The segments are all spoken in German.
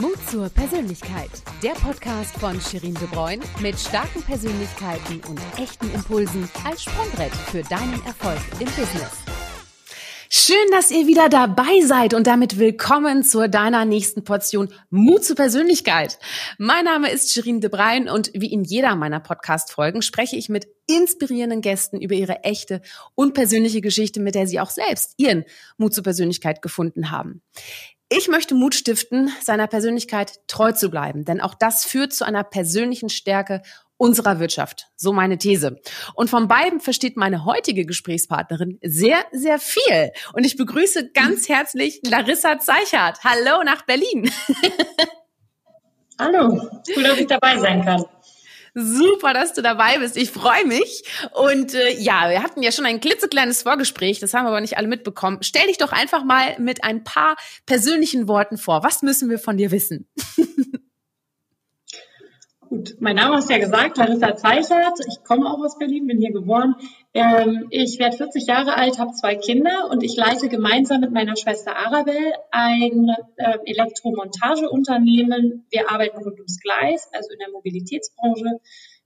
Mut zur Persönlichkeit. Der Podcast von Shirin De Bruyne mit starken Persönlichkeiten und echten Impulsen als Sprungbrett für deinen Erfolg im Business. Schön, dass ihr wieder dabei seid und damit willkommen zu deiner nächsten Portion Mut zur Persönlichkeit. Mein Name ist Shirin De Bruyne und wie in jeder meiner Podcast-Folgen spreche ich mit inspirierenden Gästen über ihre echte und persönliche Geschichte, mit der sie auch selbst ihren Mut zur Persönlichkeit gefunden haben. Ich möchte Mut stiften, seiner Persönlichkeit treu zu bleiben, denn auch das führt zu einer persönlichen Stärke unserer Wirtschaft. So meine These. Und von beiden versteht meine heutige Gesprächspartnerin sehr, sehr viel. Und ich begrüße ganz herzlich Larissa Zeichert. Hallo nach Berlin. Hallo, cool, dass ich dabei sein kann. Super, dass du dabei bist. Ich freue mich. Und äh, ja, wir hatten ja schon ein klitzekleines Vorgespräch, das haben wir aber nicht alle mitbekommen. Stell dich doch einfach mal mit ein paar persönlichen Worten vor. Was müssen wir von dir wissen? Gut, mein Name ist ja gesagt, Larissa Zeichert. Ich komme auch aus Berlin, bin hier geboren. Ähm, ich werde 40 Jahre alt, habe zwei Kinder und ich leite gemeinsam mit meiner Schwester Arabelle ein äh, Elektromontageunternehmen. Wir arbeiten rund ums Gleis, also in der Mobilitätsbranche,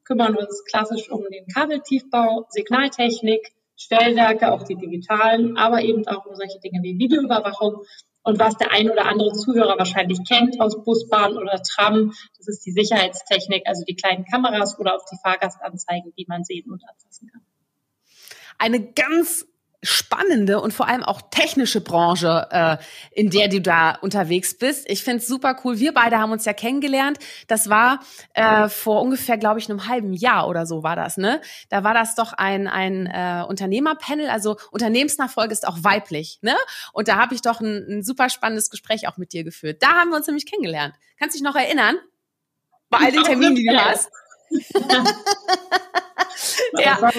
kümmern uns klassisch um den Kabeltiefbau, Signaltechnik, Stellwerke, auch die digitalen, aber eben auch um solche Dinge wie Videoüberwachung und was der ein oder andere Zuhörer wahrscheinlich kennt aus Busbahn oder Tram, das ist die Sicherheitstechnik, also die kleinen Kameras oder auch die Fahrgastanzeigen, die man sehen und anfassen kann. Eine ganz spannende und vor allem auch technische Branche, äh, in der du da unterwegs bist. Ich finde es super cool. Wir beide haben uns ja kennengelernt. Das war äh, vor ungefähr, glaube ich, einem halben Jahr oder so war das, ne? Da war das doch ein, ein äh, Unternehmerpanel, also Unternehmensnachfolge ist auch weiblich, ne? Und da habe ich doch ein, ein super spannendes Gespräch auch mit dir geführt. Da haben wir uns nämlich kennengelernt. Kannst du dich noch erinnern? Bei all den Terminen, die du hast. ja. War,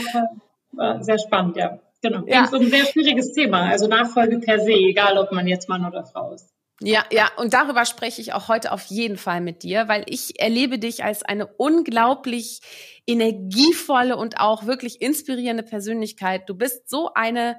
war sehr spannend, ja. Genau. Ja. Das ist ein sehr schwieriges Thema. Also Nachfolge per se, egal ob man jetzt Mann oder Frau ist. Ja, ja, und darüber spreche ich auch heute auf jeden Fall mit dir, weil ich erlebe dich als eine unglaublich energievolle und auch wirklich inspirierende Persönlichkeit. Du bist so eine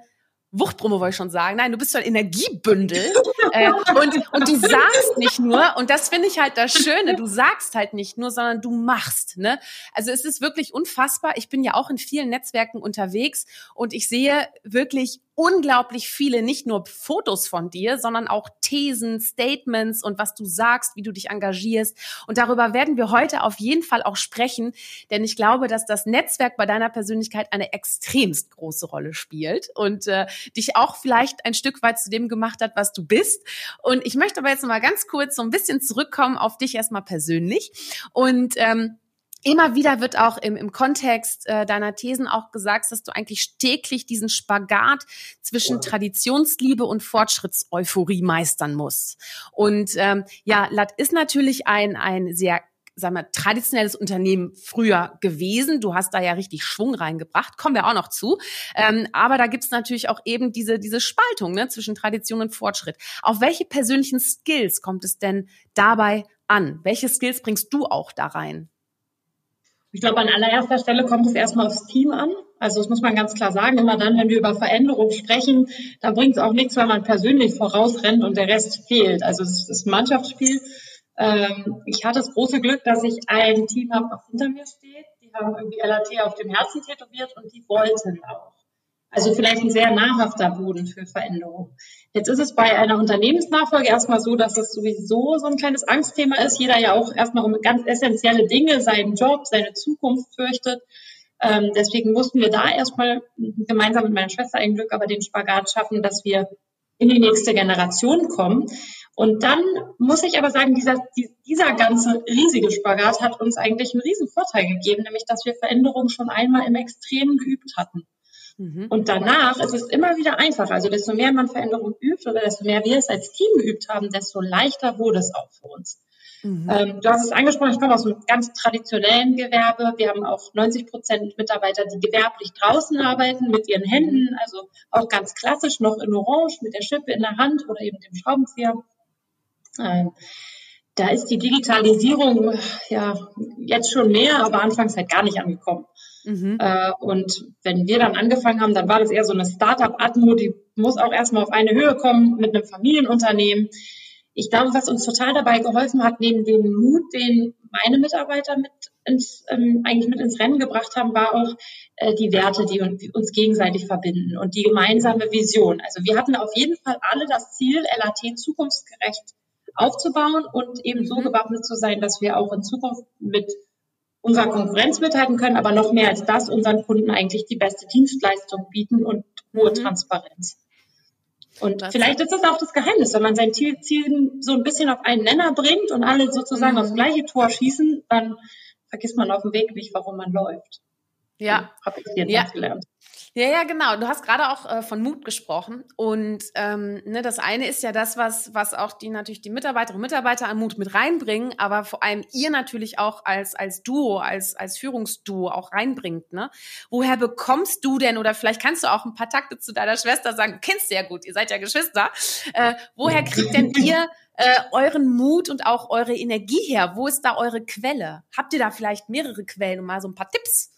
Wuchtbrumme wollte ich schon sagen. Nein, du bist so ein Energiebündel. äh, und, und du sagst nicht nur, und das finde ich halt das Schöne, du sagst halt nicht nur, sondern du machst. Ne? Also es ist wirklich unfassbar. Ich bin ja auch in vielen Netzwerken unterwegs und ich sehe wirklich unglaublich viele, nicht nur Fotos von dir, sondern auch Thesen, Statements und was du sagst, wie du dich engagierst. Und darüber werden wir heute auf jeden Fall auch sprechen, denn ich glaube, dass das Netzwerk bei deiner Persönlichkeit eine extremst große Rolle spielt und äh, dich auch vielleicht ein Stück weit zu dem gemacht hat, was du bist. Und ich möchte aber jetzt noch mal ganz kurz so ein bisschen zurückkommen auf dich erstmal persönlich und ähm, Immer wieder wird auch im, im Kontext äh, deiner Thesen auch gesagt, dass du eigentlich täglich diesen Spagat zwischen Traditionsliebe und Fortschrittseuphorie meistern musst. Und ähm, ja, Lat ist natürlich ein, ein sehr sagen wir, traditionelles Unternehmen früher gewesen. Du hast da ja richtig Schwung reingebracht, kommen wir auch noch zu. Ähm, aber da gibt's natürlich auch eben diese, diese Spaltung ne, zwischen Tradition und Fortschritt. Auf welche persönlichen Skills kommt es denn dabei an? Welche Skills bringst du auch da rein? Ich glaube, an allererster Stelle kommt es erstmal aufs Team an. Also das muss man ganz klar sagen. Immer dann, wenn wir über Veränderung sprechen, da bringt es auch nichts, wenn man persönlich vorausrennt und der Rest fehlt. Also es ist ein Mannschaftsspiel. Ähm, ich hatte das große Glück, dass ich ein Team habe, was hinter mir steht. Die haben irgendwie LAT auf dem Herzen tätowiert und die wollten auch. Also vielleicht ein sehr nahrhafter Boden für Veränderung. Jetzt ist es bei einer Unternehmensnachfolge erstmal so, dass es sowieso so ein kleines Angstthema ist. Jeder ja auch erstmal um ganz essentielle Dinge, seinen Job, seine Zukunft fürchtet. Ähm, deswegen mussten wir da erstmal gemeinsam mit meiner Schwester ein Glück aber den Spagat schaffen, dass wir in die nächste Generation kommen. Und dann muss ich aber sagen, dieser, dieser ganze riesige Spagat hat uns eigentlich einen riesen Vorteil gegeben, nämlich dass wir Veränderungen schon einmal im Extremen geübt hatten. Mhm. Und danach ist es immer wieder einfacher. Also desto mehr man Veränderung übt oder desto mehr wir es als Team geübt haben, desto leichter wurde es auch für uns. Mhm. Ähm, du hast es angesprochen, ich komme aus einem ganz traditionellen Gewerbe. Wir haben auch 90 Prozent Mitarbeiter, die gewerblich draußen arbeiten mit ihren Händen, also auch ganz klassisch noch in Orange mit der Schippe in der Hand oder eben dem Schraubenzieher. Ähm, da ist die Digitalisierung ja jetzt schon mehr, aber anfangs halt gar nicht angekommen. Mhm. Äh, und wenn wir dann angefangen haben, dann war das eher so eine Start-up-Atmo, die muss auch erstmal auf eine Höhe kommen mit einem Familienunternehmen. ich glaube, was uns total dabei geholfen hat, neben dem Mut, den meine Mitarbeiter mit ins, ähm, eigentlich mit ins Rennen gebracht haben, war auch äh, die Werte, die uns, uns gegenseitig verbinden und die gemeinsame Vision. Also wir hatten auf jeden Fall alle das Ziel, LAT zukunftsgerecht aufzubauen und eben so mhm. gewappnet zu sein, dass wir auch in Zukunft mit unserer Konkurrenz mithalten können, aber noch mehr als das unseren Kunden eigentlich die beste Dienstleistung bieten und hohe mhm. Transparenz. Und das vielleicht ist das auch das Geheimnis, wenn man sein Ziel, Ziel so ein bisschen auf einen Nenner bringt und alle sozusagen mhm. aufs gleiche Tor schießen, dann vergisst man auf dem Weg nicht, warum man läuft. Ja. Habe ich jedenfalls ja. gelernt. Ja, ja, genau. Du hast gerade auch äh, von Mut gesprochen. Und ähm, ne, das eine ist ja das, was, was auch die natürlich die Mitarbeiterinnen und Mitarbeiter an Mut mit reinbringen, aber vor allem ihr natürlich auch als, als Duo, als, als Führungsduo auch reinbringt. Ne? Woher bekommst du denn, oder vielleicht kannst du auch ein paar Takte zu deiner Schwester sagen, du kennst sie ja gut, ihr seid ja Geschwister. Äh, woher kriegt denn ihr äh, euren Mut und auch eure Energie her? Wo ist da eure Quelle? Habt ihr da vielleicht mehrere Quellen und mal so ein paar Tipps?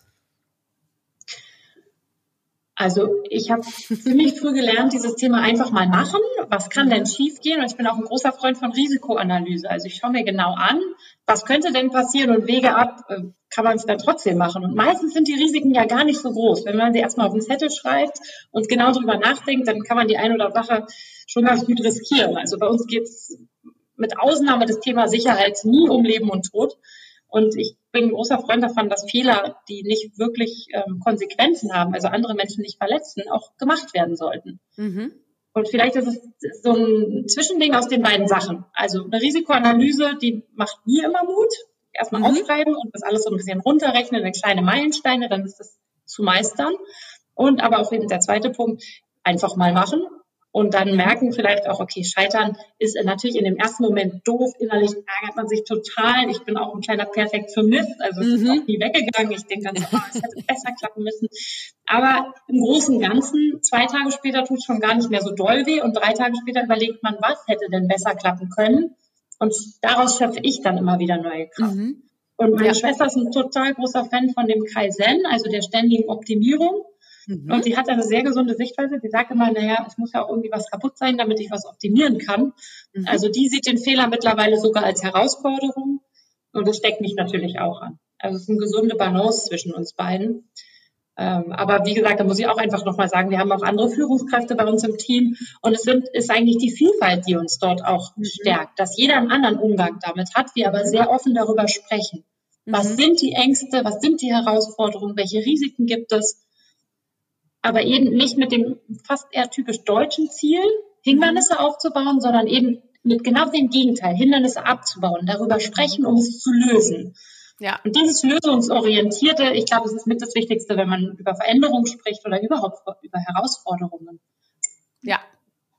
Also ich habe ziemlich früh gelernt, dieses Thema einfach mal machen. Was kann denn schiefgehen? Und ich bin auch ein großer Freund von Risikoanalyse. Also ich schaue mir genau an, was könnte denn passieren und wege ab, äh, kann man es dann trotzdem machen. Und meistens sind die Risiken ja gar nicht so groß. Wenn man sie erstmal auf den Zettel schreibt und genau drüber nachdenkt, dann kann man die eine oder andere schon ganz gut riskieren. Also bei uns geht es mit Ausnahme des Thema Sicherheit nie um Leben und Tod. Und ich bin ein großer Freund davon, dass Fehler, die nicht wirklich ähm, Konsequenzen haben, also andere Menschen nicht verletzen, auch gemacht werden sollten. Mhm. Und vielleicht ist es so ein Zwischending aus den beiden Sachen. Also eine Risikoanalyse, die macht mir immer Mut. Erstmal mhm. aufschreiben und das alles so ein bisschen runterrechnen in kleine Meilensteine, dann ist das zu meistern. Und aber auch eben der zweite Punkt, einfach mal machen und dann merken vielleicht auch, okay, Scheitern ist natürlich in dem ersten Moment doof, innerlich ärgert man sich total. Ich bin auch ein kleiner Perfektionist, also es mhm. ist auch nie weggegangen. Ich denke dann so, oh, es hätte besser klappen müssen. Aber im Großen und Ganzen, zwei Tage später tut es schon gar nicht mehr so doll weh und drei Tage später überlegt man, was hätte denn besser klappen können. Und daraus schöpfe ich dann immer wieder neue Kraft. Mhm. Und meine ja. Schwester ist ein total großer Fan von dem Kaizen, also der ständigen Optimierung. Mhm. Und sie hat eine sehr gesunde Sichtweise. Sie sagt immer, naja, es muss ja auch irgendwie was kaputt sein, damit ich was optimieren kann. Mhm. Also die sieht den Fehler mittlerweile sogar als Herausforderung. Und das steckt mich natürlich auch an. Also es ist eine gesunde Balance zwischen uns beiden. Ähm, aber wie gesagt, da muss ich auch einfach nochmal sagen, wir haben auch andere Führungskräfte bei uns im Team und es sind, ist eigentlich die Vielfalt, die uns dort auch mhm. stärkt, dass jeder einen anderen Umgang damit hat, wir aber sehr offen darüber sprechen. Was mhm. sind die Ängste, was sind die Herausforderungen, welche Risiken gibt es aber eben nicht mit dem fast eher typisch deutschen Ziel, Hindernisse aufzubauen, sondern eben mit genau dem Gegenteil, Hindernisse abzubauen, darüber sprechen, um es zu lösen. Ja. Und dieses lösungsorientierte, ich glaube, es ist mit das Wichtigste, wenn man über Veränderungen spricht oder überhaupt über Herausforderungen. Ja,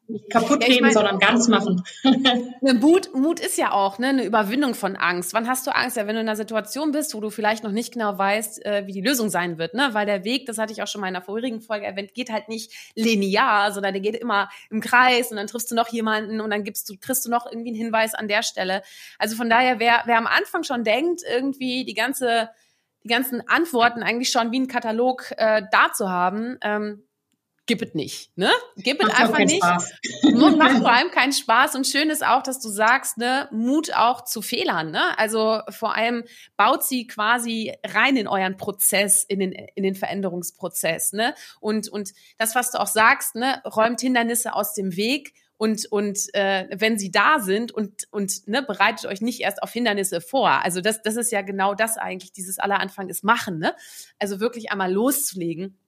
nicht kaputt ja, reden, mein, sondern ganz machen. Mut, Mut ist ja auch ne, eine Überwindung von Angst. Wann hast du Angst? Ja, wenn du in einer Situation bist, wo du vielleicht noch nicht genau weißt, äh, wie die Lösung sein wird, ne? Weil der Weg, das hatte ich auch schon mal in einer vorherigen Folge erwähnt, geht halt nicht linear, sondern der geht immer im Kreis und dann triffst du noch jemanden und dann gibst du, kriegst du noch irgendwie einen Hinweis an der Stelle. Also von daher, wer, wer am Anfang schon denkt, irgendwie die ganze die ganzen Antworten eigentlich schon wie ein Katalog äh, da zu haben, ähm, gib es nicht, ne? Gib es einfach nicht. Spaß. Macht vor allem keinen Spaß und schön ist auch, dass du sagst, ne, Mut auch zu Fehlern, ne? Also vor allem baut sie quasi rein in euren Prozess, in den in den Veränderungsprozess, ne? Und und das was du auch sagst, ne, räumt Hindernisse aus dem Weg und und äh, wenn sie da sind und und ne, bereitet euch nicht erst auf Hindernisse vor. Also das das ist ja genau das eigentlich dieses aller Anfang ist machen, ne? Also wirklich einmal loszulegen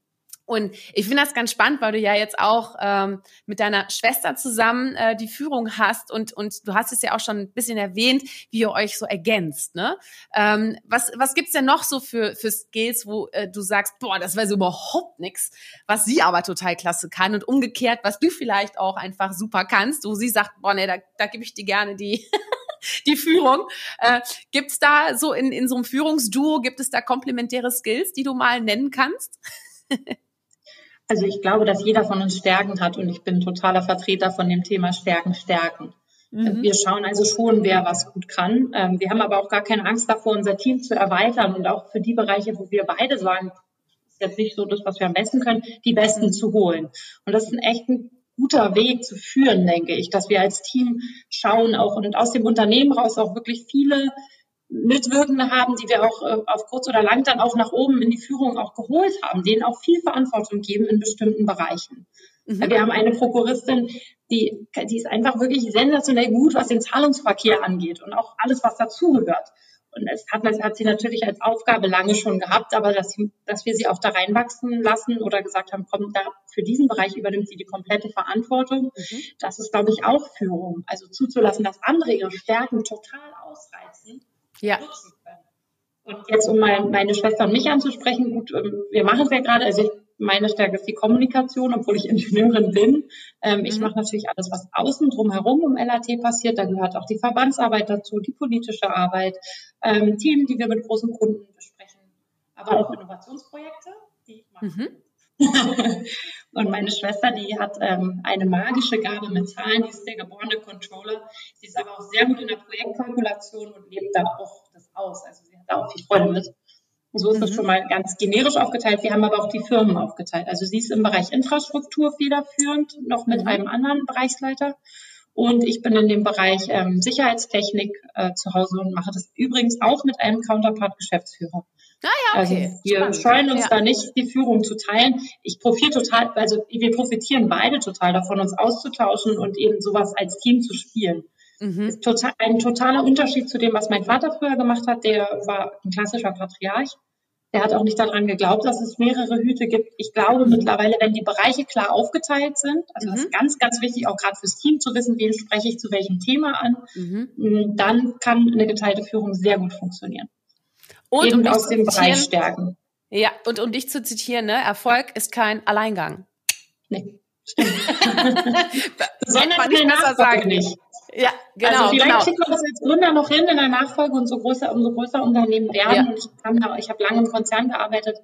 und ich finde das ganz spannend, weil du ja jetzt auch ähm, mit deiner Schwester zusammen äh, die Führung hast und, und du hast es ja auch schon ein bisschen erwähnt, wie ihr euch so ergänzt. Ne? Ähm, was was gibt's denn noch so für, für Skills, wo äh, du sagst, boah, das wäre so überhaupt nix, was sie aber total klasse kann und umgekehrt, was du vielleicht auch einfach super kannst, wo sie sagt, boah, nee, da, da gebe ich dir gerne die die Führung. Äh, gibt's da so in, in so einem Führungsduo, gibt es da komplementäre Skills, die du mal nennen kannst? Also ich glaube, dass jeder von uns Stärken hat und ich bin totaler Vertreter von dem Thema Stärken, Stärken. Mhm. Wir schauen also schon, wer was gut kann. Ähm, wir haben aber auch gar keine Angst davor, unser Team zu erweitern und auch für die Bereiche, wo wir beide sagen, ist jetzt nicht so das, was wir am besten können, die Besten zu holen. Und das ist ein echt ein guter Weg zu führen, denke ich, dass wir als Team schauen auch und aus dem Unternehmen raus auch wirklich viele Mitwirkende haben, die wir auch äh, auf kurz oder lang dann auch nach oben in die Führung auch geholt haben, denen auch viel Verantwortung geben in bestimmten Bereichen. Mhm. Wir haben eine Prokuristin, die, die ist einfach wirklich sensationell gut, was den Zahlungsverkehr angeht und auch alles, was dazugehört. Und es hat, das hat sie natürlich als Aufgabe lange schon gehabt, aber dass, dass wir sie auch da reinwachsen lassen oder gesagt haben, komm, da für diesen Bereich übernimmt sie die komplette Verantwortung. Mhm. Das ist, glaube ich, auch Führung. Also zuzulassen, dass andere ihre Stärken total ausreizen ja. nutzen können. Und jetzt, um mein, meine Schwester und mich anzusprechen, gut, ähm, wir machen es ja gerade, also ich, meine Stärke ist die Kommunikation, obwohl ich Ingenieurin bin. Ähm, mhm. Ich mache natürlich alles, was außen drum herum um LAT passiert. Da gehört auch die Verbandsarbeit dazu, die politische Arbeit, ähm, Themen, die wir mit großen Kunden besprechen, aber auch Innovationsprojekte, die ich mache. Mhm. und meine Schwester, die hat ähm, eine magische Gabe mit Zahlen, die ist der geborene Controller. Sie ist aber auch sehr gut in der Projektkalkulation und lebt da auch das aus. Also sie hat da auch viel Freude mit. Und so ist mhm. das schon mal ganz generisch aufgeteilt. Wir haben aber auch die Firmen aufgeteilt. Also sie ist im Bereich Infrastruktur federführend, noch mit mhm. einem anderen Bereichsleiter. Und ich bin in dem Bereich ähm, Sicherheitstechnik äh, zu Hause und mache das übrigens auch mit einem Counterpart-Geschäftsführer. Ah ja, okay. Also wir Spannend. scheuen uns ja. da nicht, die Führung zu teilen. Ich profitiere total, also wir profitieren beide total davon, uns auszutauschen und eben sowas als Team zu spielen. Mhm. Ist total, ein totaler Unterschied zu dem, was mein Vater früher gemacht hat. Der war ein klassischer Patriarch. Der hat auch nicht daran geglaubt, dass es mehrere Hüte gibt. Ich glaube mhm. mittlerweile, wenn die Bereiche klar aufgeteilt sind, also mhm. das ist ganz, ganz wichtig, auch gerade fürs Team zu wissen, wen spreche ich zu welchem Thema an, mhm. dann kann eine geteilte Führung sehr gut funktionieren. Und um aus dem Bereich stärken. Ja, und um dich zu zitieren, ne, Erfolg ist kein Alleingang. Nee, stimmt. Sondern man nicht besser sagen. Nicht. Ja, genau. Also vielleicht genau. kriegt man das als Gründer noch hin in der Nachfolge und so größer, umso größer Unternehmen werden. Ja. Und ich, ich habe lange im Konzern gearbeitet.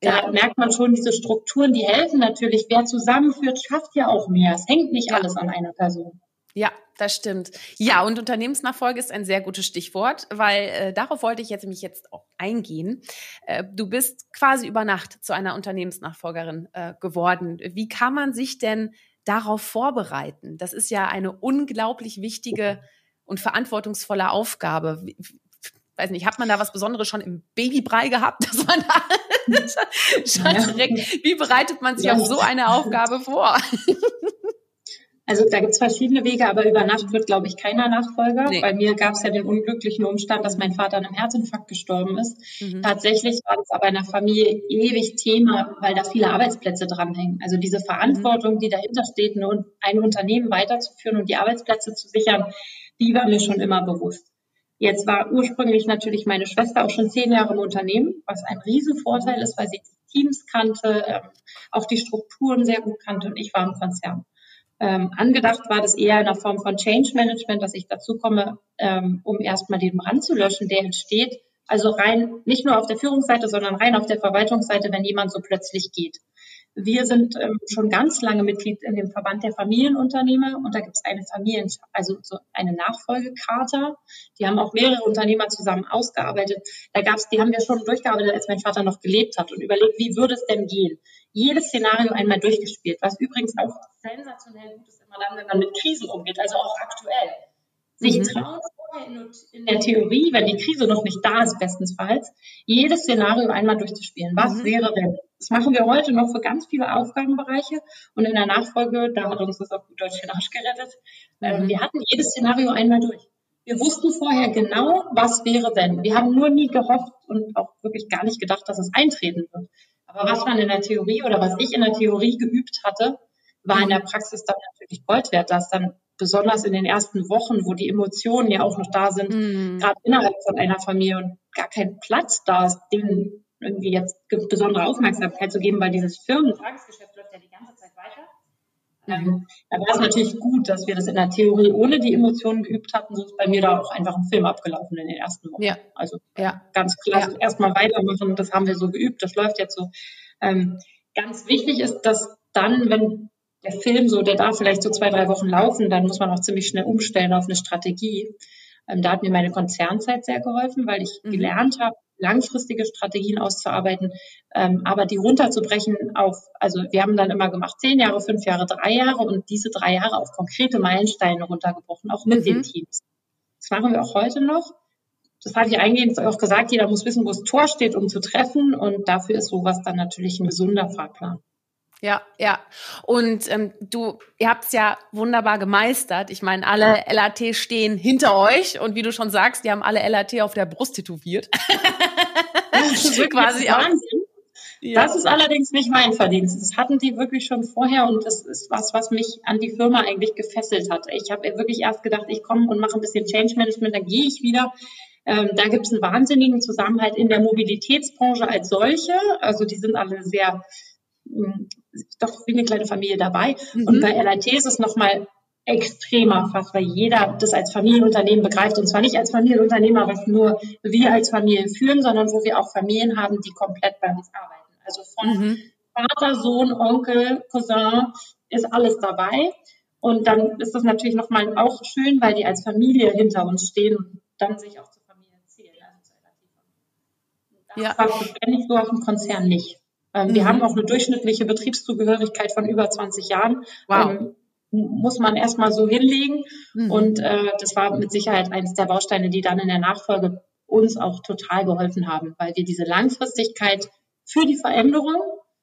Da ja. merkt man schon, diese Strukturen, die helfen natürlich. Wer zusammenführt, schafft ja auch mehr. Es hängt nicht alles an einer Person. Ja, das stimmt. Ja, und Unternehmensnachfolge ist ein sehr gutes Stichwort, weil äh, darauf wollte ich jetzt mich jetzt auch eingehen. Äh, du bist quasi über Nacht zu einer Unternehmensnachfolgerin äh, geworden. Wie kann man sich denn darauf vorbereiten? Das ist ja eine unglaublich wichtige und verantwortungsvolle Aufgabe. Wie, weiß nicht, hat man da was Besonderes schon im Babybrei gehabt, dass man da schon direkt, wie bereitet man sich ja. auf so eine Aufgabe vor? Also da gibt es verschiedene Wege, aber über Nacht wird, glaube ich, keiner Nachfolger. Nee. Bei mir gab es ja den unglücklichen Umstand, dass mein Vater an einem Herzinfarkt gestorben ist. Mhm. Tatsächlich war das aber in der Familie ewig Thema, weil da viele Arbeitsplätze dranhängen. Also diese Verantwortung, mhm. die dahinter steht, ein Unternehmen weiterzuführen und die Arbeitsplätze zu sichern, die war mir schon immer bewusst. Jetzt war ursprünglich natürlich meine Schwester auch schon zehn Jahre im Unternehmen, was ein Riesenvorteil ist, weil sie die Teams kannte, ähm, auch die Strukturen sehr gut kannte und ich war im Konzern. Ähm, angedacht war das eher in der Form von Change Management, dass ich dazu komme, ähm, um erstmal den Brand zu löschen, der entsteht. Also rein, nicht nur auf der Führungsseite, sondern rein auf der Verwaltungsseite, wenn jemand so plötzlich geht. Wir sind ähm, schon ganz lange Mitglied in dem Verband der Familienunternehmer und da gibt es eine Familien, also so eine Nachfolgekarte. Die haben auch mehrere Unternehmer zusammen ausgearbeitet. Da gab's, die haben wir schon durchgearbeitet, als mein Vater noch gelebt hat und überlegt, wie würde es denn gehen? Jedes Szenario einmal durchgespielt, was übrigens auch sensationell gut ist immer dann, wenn man mit Krisen umgeht, also auch aktuell. Sich mhm. trauen vorher in, in, der Theorie, wenn die Krise noch nicht da ist, bestensfalls, jedes Szenario einmal durchzuspielen. Was mhm. wäre wenn? Das machen wir heute noch für ganz viele Aufgabenbereiche und in der Nachfolge, da hat uns das auf gut Deutsch den Arsch gerettet. Ähm, mhm. wir hatten jedes Szenario einmal durch. Wir wussten vorher genau, was wäre wenn. Wir haben nur nie gehofft und auch wirklich gar nicht gedacht, dass es eintreten wird. Aber was man in der Theorie oder was ich in der Theorie geübt hatte, war in der Praxis dann natürlich Gold wert, dass dann besonders in den ersten Wochen, wo die Emotionen ja auch noch da sind, mhm. gerade innerhalb von einer Familie und gar kein Platz da ist, denen irgendwie jetzt besondere Aufmerksamkeit zu geben, weil dieses Firmen-Tagesgeschäft läuft ja die ganze Zeit weiter. Ähm, da war es natürlich gut, dass wir das in der Theorie ohne die Emotionen geübt hatten, sonst bei mir da auch einfach ein Film abgelaufen in den ersten Wochen. Ja. Also ja. ganz klar, ja. erstmal weitermachen, das haben wir so geübt, das läuft jetzt so. Ähm, ganz wichtig ist, dass dann, wenn der Film so, der darf vielleicht so zwei, drei Wochen laufen, dann muss man auch ziemlich schnell umstellen auf eine Strategie. Ähm, da hat mir meine Konzernzeit sehr geholfen, weil ich mhm. gelernt habe, langfristige Strategien auszuarbeiten, ähm, aber die runterzubrechen auf, also wir haben dann immer gemacht zehn Jahre, fünf Jahre, drei Jahre und diese drei Jahre auf konkrete Meilensteine runtergebrochen, auch mit mhm. den Teams. Das machen wir auch heute noch. Das hatte ich eingehend auch gesagt, jeder muss wissen, wo das Tor steht, um zu treffen und dafür ist sowas dann natürlich ein gesunder Fahrplan. Ja, ja. Und ähm, du, ihr habt es ja wunderbar gemeistert. Ich meine, alle LAT stehen hinter euch und wie du schon sagst, die haben alle LAT auf der Brust tätowiert. das ist quasi Wahnsinn. Ja. Das ist allerdings nicht mein Verdienst. Das hatten die wirklich schon vorher und das ist was, was mich an die Firma eigentlich gefesselt hat. Ich habe wirklich erst gedacht, ich komme und mache ein bisschen Change Management, dann gehe ich wieder. Ähm, da gibt es einen wahnsinnigen Zusammenhalt in der Mobilitätsbranche als solche. Also die sind alle sehr doch wie eine kleine Familie dabei. Mhm. Und bei LIT ist es nochmal extremer fast, weil jeder das als Familienunternehmen begreift und zwar nicht als Familienunternehmer, was nur wir als Familie führen, sondern wo wir auch Familien haben, die komplett bei uns arbeiten. Also von mhm. Vater, Sohn, Onkel, Cousin ist alles dabei. Und dann ist das natürlich nochmal auch schön, weil die als Familie hinter uns stehen und dann sich auch zur Familie zählen. Also das ja. kenne ich so aus dem Konzern nicht. Ähm, mhm. Wir haben auch eine durchschnittliche Betriebszugehörigkeit von über 20 Jahren. Wow. Ähm, muss man erstmal so hinlegen. Mhm. Und äh, das war mit Sicherheit eines der Bausteine, die dann in der Nachfolge uns auch total geholfen haben, weil wir diese Langfristigkeit für die Veränderung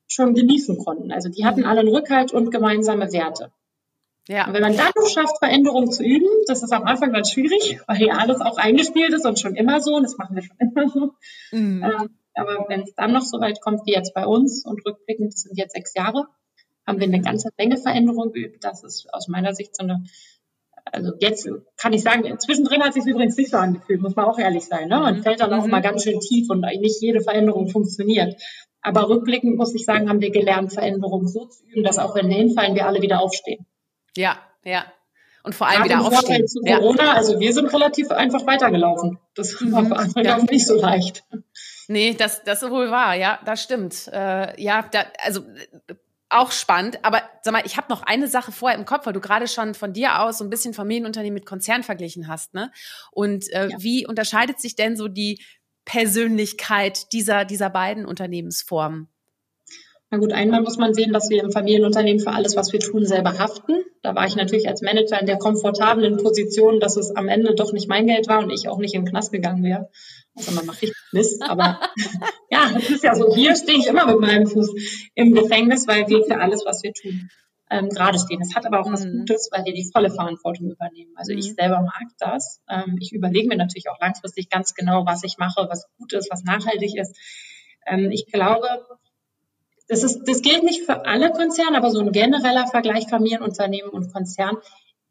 schon genießen konnten. Also die hatten mhm. alle einen Rückhalt und gemeinsame Werte. Ja. Und wenn man dann noch schafft, Veränderungen zu üben, das ist am Anfang ganz schwierig, weil ja alles auch eingespielt ist und schon immer so, und das machen wir schon immer so. Mhm. Ähm, aber wenn es dann noch so weit kommt wie jetzt bei uns und rückblickend, das sind jetzt sechs Jahre, haben wir eine ganze Menge Veränderungen geübt. Das ist aus meiner Sicht so eine, also jetzt kann ich sagen, zwischendrin hat sich übrigens nicht so angefühlt, muss man auch ehrlich sein. Ne? Man mhm. fällt dann auch mhm. mal ganz schön tief und nicht jede Veränderung funktioniert. Aber rückblickend muss ich sagen, haben wir gelernt, Veränderungen so zu üben, dass auch wenn wir hinfallen, wir alle wieder aufstehen. Ja, ja. Und vor allem Gerade wieder aufstehen. Zu Corona, ja. also wir sind relativ einfach weitergelaufen. Das war für andere ja. nicht so leicht. Nee, das, das ist wohl wahr, ja, das stimmt. Äh, ja, da, also auch spannend, aber sag mal, ich habe noch eine Sache vorher im Kopf, weil du gerade schon von dir aus so ein bisschen Familienunternehmen mit Konzern verglichen hast, ne? Und äh, ja. wie unterscheidet sich denn so die Persönlichkeit dieser, dieser beiden Unternehmensformen? Na gut, einmal muss man sehen, dass wir im Familienunternehmen für alles, was wir tun, selber haften. Da war ich natürlich als Manager in der komfortablen Position, dass es am Ende doch nicht mein Geld war und ich auch nicht in den Knast gegangen wäre. Also man macht richtig Mist, aber ja, es ist ja so, hier stehe ich immer mit meinem Fuß im Gefängnis, weil wir für alles, was wir tun, ähm, gerade stehen. Es hat aber auch mhm. was Gutes, weil wir die volle Verantwortung übernehmen. Also mhm. ich selber mag das. Ähm, ich überlege mir natürlich auch langfristig ganz genau, was ich mache, was gut ist, was nachhaltig ist. Ähm, ich glaube, das, ist, das gilt nicht für alle Konzerne, aber so ein genereller Vergleich Familienunternehmen und Konzern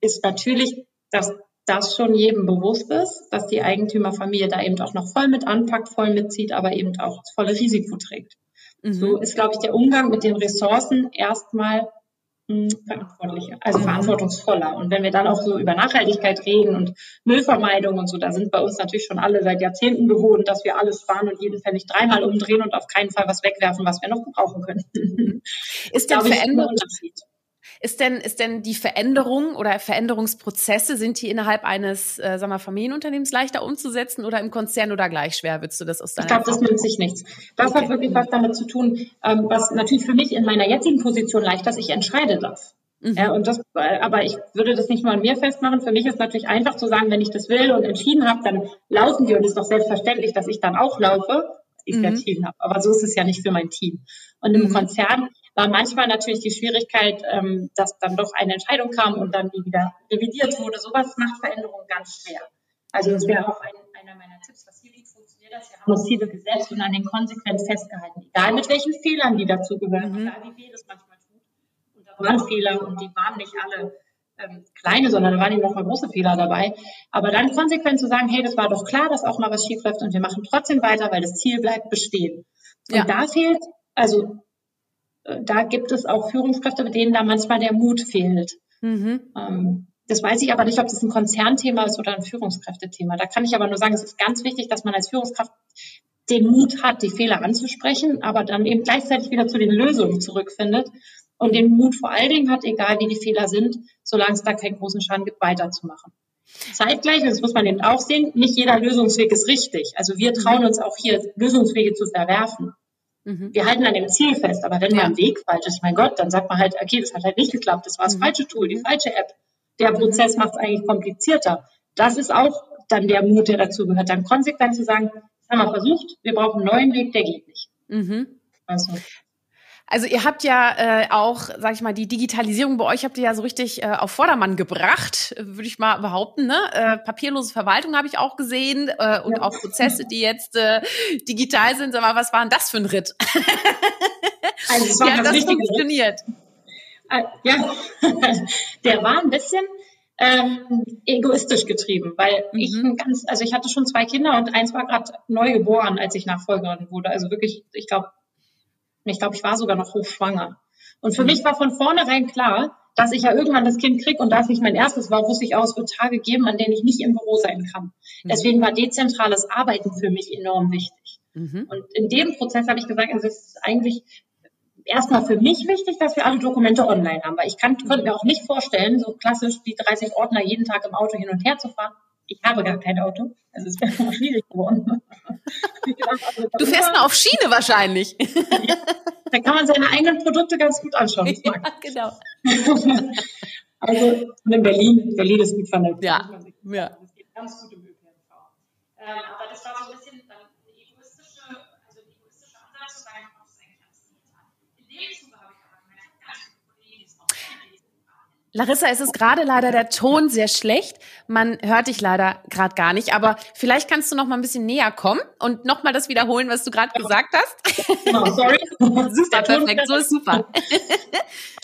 ist natürlich, dass das schon jedem bewusst ist, dass die Eigentümerfamilie da eben auch noch voll mit anpackt, voll mitzieht, aber eben auch das volle Risiko trägt. Mhm. So ist, glaube ich, der Umgang mit den Ressourcen erstmal verantwortlicher, also mhm. verantwortungsvoller. Und wenn wir dann auch so über Nachhaltigkeit reden und Müllvermeidung und so, da sind bei uns natürlich schon alle seit Jahrzehnten gewohnt, dass wir alles sparen und jeden Pfennig dreimal umdrehen und auf keinen Fall was wegwerfen, was wir noch gebrauchen können. Ist der Veränderung, ist denn, ist denn die Veränderung oder Veränderungsprozesse, sind die innerhalb eines, äh, sagen wir, Familienunternehmens leichter umzusetzen oder im Konzern oder gleich schwer? Würdest du das aus deiner Ich glaube, das nimmt sich nichts. Das okay. hat wirklich was damit zu tun, ähm, was natürlich für mich in meiner jetzigen Position leicht ist, ich entscheide das. Mhm. Ja, und das, äh, aber ich würde das nicht nur an mir festmachen. Für mich ist natürlich einfach zu sagen, wenn ich das will und entschieden habe, dann laufen wir und es ist doch selbstverständlich, dass ich dann auch laufe, ich mhm. entschieden habe. Aber so ist es ja nicht für mein Team. Und im mhm. Konzern war manchmal natürlich die Schwierigkeit, ähm, dass dann doch eine Entscheidung kam und dann die wieder revidiert wurde. Sowas macht Veränderungen ganz schwer. Also das wäre auch ein, einer meiner Tipps, was hier liegt, funktioniert das. Wir haben uns Ziele gesetzt und an den konsequent festgehalten, egal mit welchen Fehlern die dazugehören, mhm. egal wie weh das manchmal tut. Und da waren Fehler und die waren nicht alle ähm, kleine, sondern da waren eben auch mal große Fehler dabei. Aber dann konsequent zu sagen, hey, das war doch klar, dass auch mal was schief läuft und wir machen trotzdem weiter, weil das Ziel bleibt bestehen. Und ja. da fehlt, also da gibt es auch Führungskräfte, mit denen da manchmal der Mut fehlt. Mhm. Ähm, das weiß ich aber nicht, ob das ein Konzernthema ist oder ein Führungskräftethema. Da kann ich aber nur sagen, es ist ganz wichtig, dass man als Führungskraft den Mut hat, die Fehler anzusprechen, aber dann eben gleichzeitig wieder zu den Lösungen zurückfindet und den Mut vor allen Dingen hat, egal wie die Fehler sind, solange es da keinen großen Schaden gibt, weiterzumachen. Zeitgleich, und das muss man eben auch sehen, nicht jeder Lösungsweg ist richtig. Also wir trauen mhm. uns auch hier Lösungswege zu verwerfen. Mhm. Wir halten an dem Ziel fest, aber wenn ja. ein Weg falsch ist, mein Gott, dann sagt man halt, okay, das hat halt nicht geklappt, das war das mhm. falsche Tool, die falsche App. Der mhm. Prozess macht es eigentlich komplizierter. Das ist auch dann der Mut, der dazu gehört, dann konsequent zu sagen, das haben wir versucht, wir brauchen einen neuen Weg, der geht nicht. Mhm. Also. Also ihr habt ja äh, auch, sag ich mal, die Digitalisierung bei euch habt ihr ja so richtig äh, auf Vordermann gebracht, würde ich mal behaupten. Ne? Äh, papierlose Verwaltung habe ich auch gesehen äh, und ja. auch Prozesse, die jetzt äh, digital sind. Aber was war denn das für ein Ritt? Also es war Wie hat das funktioniert? Ritt. Äh, ja, der war ein bisschen ähm, egoistisch getrieben, weil mhm. ich ganz, also ich hatte schon zwei Kinder und eins war gerade neu geboren, als ich Nachfolgerin wurde. Also wirklich, ich glaube, ich glaube, ich war sogar noch hochschwanger. Und für mhm. mich war von vornherein klar, dass ich ja irgendwann das Kind kriege und da es nicht mein erstes war, wusste ich auch, es wird Tage geben, an denen ich nicht im Büro sein kann. Mhm. Deswegen war dezentrales Arbeiten für mich enorm wichtig. Mhm. Und in dem Prozess habe ich gesagt, also es ist eigentlich erstmal für mich wichtig, dass wir alle Dokumente online haben, weil ich kann, konnte mir auch nicht vorstellen, so klassisch die 30 Ordner jeden Tag im Auto hin und her zu fahren. Ich habe gar kein Auto. Also es wäre schwierig geworden. du fährst nur auf Schiene wahrscheinlich. da kann man seine eigenen Produkte ganz gut anschauen. Ja, genau. also in Berlin, Berlin ist gut vernetzt. Ja. ja. Das geht ganz gut im ÖPNV. Ähm, aber das war so ein bisschen dann eine egoistische, also ein egoistischer Ansatz zu sagen, das ist eigentlich ganz digital. In dem Zuge habe ich aber gemerkt, ganz viele Kollegen, die es auch Larissa, es ist gerade leider der Ton sehr schlecht. Man hört dich leider gerade gar nicht, aber vielleicht kannst du noch mal ein bisschen näher kommen und noch mal das wiederholen, was du gerade gesagt hast. Genau, sorry. super, perfekt, so ist super.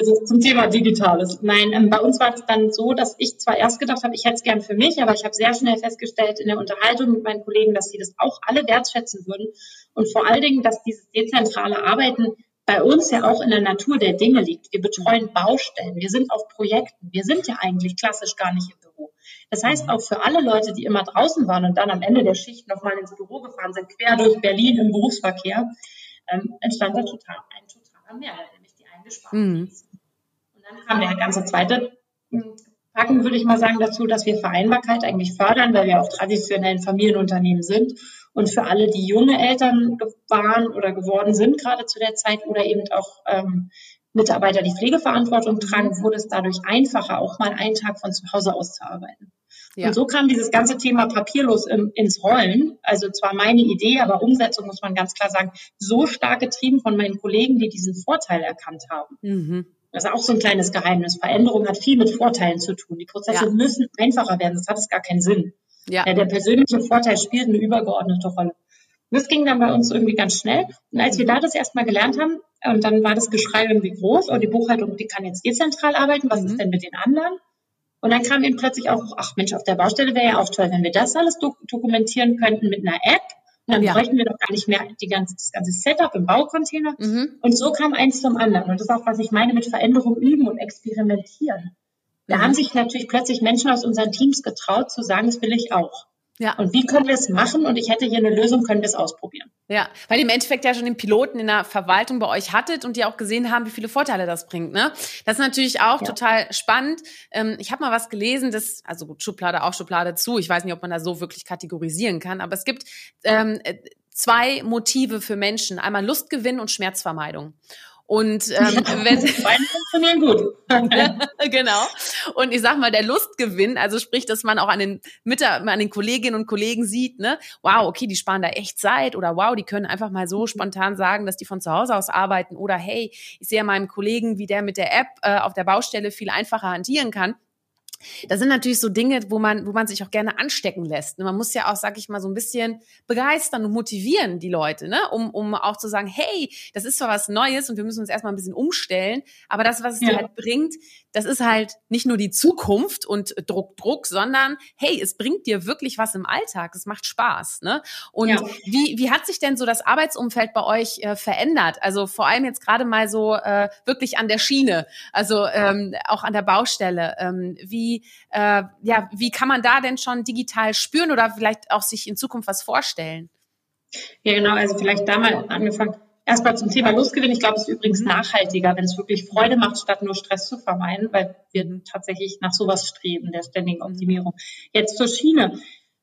Also zum Thema Digitales. Nein, ähm, bei uns war es dann so, dass ich zwar erst gedacht habe, ich hätte es gern für mich, aber ich habe sehr schnell festgestellt in der Unterhaltung mit meinen Kollegen, dass sie das auch alle wertschätzen würden und vor allen Dingen, dass dieses dezentrale Arbeiten bei uns ja auch in der Natur der Dinge liegt. Wir betreuen Baustellen, wir sind auf Projekten, wir sind ja eigentlich klassisch gar nicht im Büro. Das heißt auch für alle Leute, die immer draußen waren und dann am Ende der Schicht nochmal ins Büro gefahren sind, quer durch Berlin im Berufsverkehr, ähm, entstand da total, ein totaler Mehrwert, nämlich die eingesparten mhm. Und dann kam der ganze zweite hm, Packen, würde ich mal sagen, dazu, dass wir Vereinbarkeit eigentlich fördern, weil wir auch traditionell ein Familienunternehmen sind und für alle, die junge Eltern waren oder geworden sind, gerade zu der Zeit, oder eben auch ähm, Mitarbeiter, die Pflegeverantwortung tragen, wurde es dadurch einfacher, auch mal einen Tag von zu Hause aus zu arbeiten. Ja. Und so kam dieses ganze Thema papierlos im, ins Rollen. Also zwar meine Idee, aber Umsetzung muss man ganz klar sagen, so stark getrieben von meinen Kollegen, die diesen Vorteil erkannt haben. Mhm. Das ist auch so ein kleines Geheimnis. Veränderung hat viel mit Vorteilen zu tun. Die Prozesse ja. müssen einfacher werden, sonst hat es gar keinen Sinn. Ja. Der persönliche Vorteil spielt eine übergeordnete Rolle. Das ging dann bei uns irgendwie ganz schnell. Und als wir da das erstmal gelernt haben, und dann war das Geschrei irgendwie groß, oh, die Buchhaltung, die kann jetzt dezentral arbeiten, was mhm. ist denn mit den anderen? Und dann kam eben plötzlich auch, ach Mensch, auf der Baustelle wäre ja auch toll, wenn wir das alles do dokumentieren könnten mit einer App. Und dann ja. bräuchten wir doch gar nicht mehr die ganze, das ganze Setup im Baucontainer. Mhm. Und so kam eins zum anderen. Und das ist auch, was ich meine mit Veränderung üben und experimentieren. Da mhm. haben sich natürlich plötzlich Menschen aus unseren Teams getraut zu sagen, das will ich auch. Ja. Und wie können wir es machen? Und ich hätte hier eine Lösung, können wir es ausprobieren. Ja, weil ihr im Endeffekt ja schon den Piloten in der Verwaltung bei euch hattet und die auch gesehen haben, wie viele Vorteile das bringt. Ne? Das ist natürlich auch ja. total spannend. Ähm, ich habe mal was gelesen, das, also gut, Schublade auf, Schublade zu. Ich weiß nicht, ob man da so wirklich kategorisieren kann, aber es gibt ähm, äh, zwei Motive für Menschen. Einmal Lustgewinn und Schmerzvermeidung. Und ähm, wenn funktionieren gut. genau. Und ich sag mal, der Lustgewinn, also sprich, dass man auch an den Mit an den Kolleginnen und Kollegen sieht, ne, wow, okay, die sparen da echt Zeit oder wow, die können einfach mal so spontan sagen, dass die von zu Hause aus arbeiten oder hey, ich sehe meinem Kollegen, wie der mit der App äh, auf der Baustelle viel einfacher hantieren kann. Das sind natürlich so Dinge, wo man, wo man sich auch gerne anstecken lässt. Man muss ja auch, sag ich mal, so ein bisschen begeistern und motivieren die Leute, ne? um, um auch zu sagen, hey, das ist zwar was Neues und wir müssen uns erstmal ein bisschen umstellen, aber das, was es ja. dir halt bringt, das ist halt nicht nur die Zukunft und Druck, Druck, sondern hey, es bringt dir wirklich was im Alltag. Es macht Spaß. Ne? Und ja. wie, wie hat sich denn so das Arbeitsumfeld bei euch äh, verändert? Also vor allem jetzt gerade mal so äh, wirklich an der Schiene, also ähm, auch an der Baustelle. Ähm, wie, äh, ja, wie kann man da denn schon digital spüren oder vielleicht auch sich in Zukunft was vorstellen? Ja, genau. Also vielleicht da mal angefangen erstmal zum Thema Lustgewinn. Ich glaube, es ist übrigens mhm. nachhaltiger, wenn es wirklich Freude macht, statt nur Stress zu vermeiden, weil wir tatsächlich nach sowas streben, der ständigen Optimierung. Jetzt zur Schiene.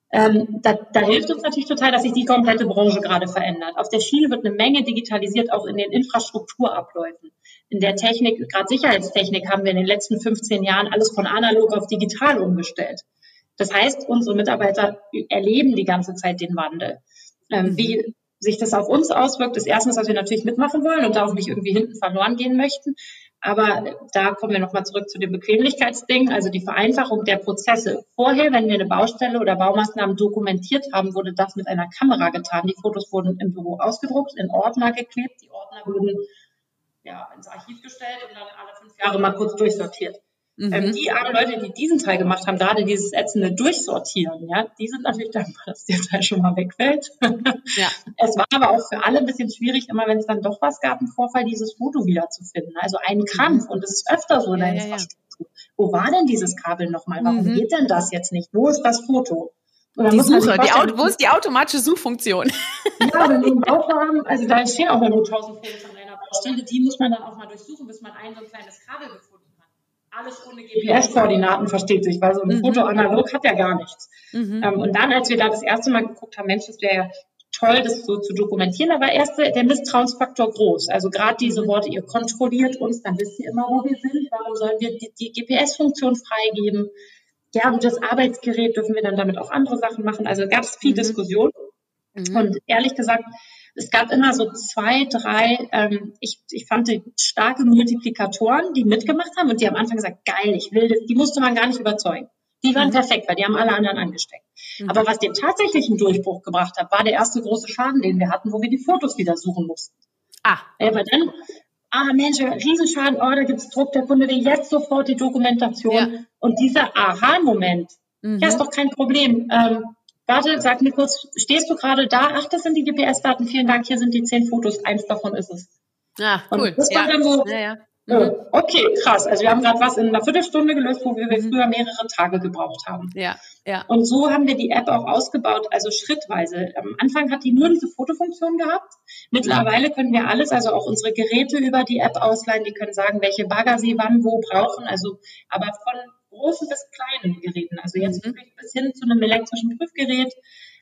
Ähm, da, da hilft uns natürlich total, dass sich die komplette Branche gerade verändert. Auf der Schiene wird eine Menge digitalisiert, auch in den Infrastrukturabläufen. In der Technik, gerade Sicherheitstechnik, haben wir in den letzten 15 Jahren alles von analog auf digital umgestellt. Das heißt, unsere Mitarbeiter erleben die ganze Zeit den Wandel. Ähm, mhm. Wie sich das auf uns auswirkt, ist erstens, dass wir natürlich mitmachen wollen und da auch nicht irgendwie hinten verloren gehen möchten. Aber da kommen wir nochmal zurück zu dem Bequemlichkeitsding, also die Vereinfachung der Prozesse. Vorher, wenn wir eine Baustelle oder Baumaßnahmen dokumentiert haben, wurde das mit einer Kamera getan. Die Fotos wurden im Büro ausgedruckt, in Ordner geklebt. Die Ordner wurden ja, ins Archiv gestellt und dann alle fünf Jahre mal kurz durchsortiert. Ähm, mhm. Ähm, die armen Leute, die diesen Teil gemacht haben, gerade dieses ätzende Durchsortieren, ja, die sind natürlich dankbar, dass der Teil schon mal wegfällt. Ja. Es war aber auch für alle ein bisschen schwierig, immer wenn es dann doch was gab, im Vorfall dieses Foto wiederzufinden. Also ein mhm. Kampf und das ist öfter so in der ja, Infrastruktur. Ja, Wo war denn dieses Kabel nochmal? Warum mhm. geht denn das jetzt nicht? Wo ist das Foto? Die Suche, die Auto, wo ist die automatische Suchfunktion? Ja, wenn wir einen Bau haben, also da stehen auch nur 1000 Fotos an einer Baustelle, die muss man dann auch mal durchsuchen, bis man ein so ein kleines Kabel gefunden alles ohne GPS-Koordinaten versteht sich, weil so ein mhm. Foto analog hat ja gar nichts. Mhm. Ähm, und dann, als wir da das erste Mal geguckt haben, Mensch, das wäre ja toll, das so zu dokumentieren, da war erst der Misstrauensfaktor groß. Also gerade diese mhm. Worte, ihr kontrolliert uns, dann wisst ihr immer, wo wir sind, warum sollen wir die, die GPS-Funktion freigeben? Ja, und das Arbeitsgerät dürfen wir dann damit auch andere Sachen machen. Also gab es viel mhm. Diskussion. Mhm. Und ehrlich gesagt, es gab immer so zwei, drei, ähm, ich, ich fand die starke Multiplikatoren, die mitgemacht haben und die am Anfang gesagt, geil, ich will das, die musste man gar nicht überzeugen. Die waren mhm. perfekt, weil die haben alle anderen angesteckt. Mhm. Aber was den tatsächlichen Durchbruch gebracht hat, war der erste große Schaden, den wir hatten, wo wir die Fotos wieder suchen mussten. Ah. Ja, weil dann, ah Mensch, Riesenschaden, oh, da gibt es Druck, der Kunde will jetzt sofort die Dokumentation. Ja. Und dieser Aha-Moment, mhm. ja, ist doch kein Problem. Ähm, Warte, sag mir kurz, stehst du gerade da? Ach, das sind die GPS-Daten. Vielen Dank, hier sind die zehn Fotos. Eins davon ist es. Ah, cool. Und das war ja. dann so, ja, ja. Oh, okay, krass. Also wir haben gerade was in einer Viertelstunde gelöst, wo wir mhm. früher mehrere Tage gebraucht haben. Ja, ja. Und so haben wir die App auch ausgebaut, also schrittweise. Am Anfang hat die nur diese Fotofunktion gehabt. Mittlerweile können wir alles, also auch unsere Geräte über die App ausleihen. Die können sagen, welche Bagger sie wann wo brauchen. Also, aber von großen bis kleinen Geräten. Also jetzt mhm. wirklich bis hin zu einem elektrischen Prüfgerät.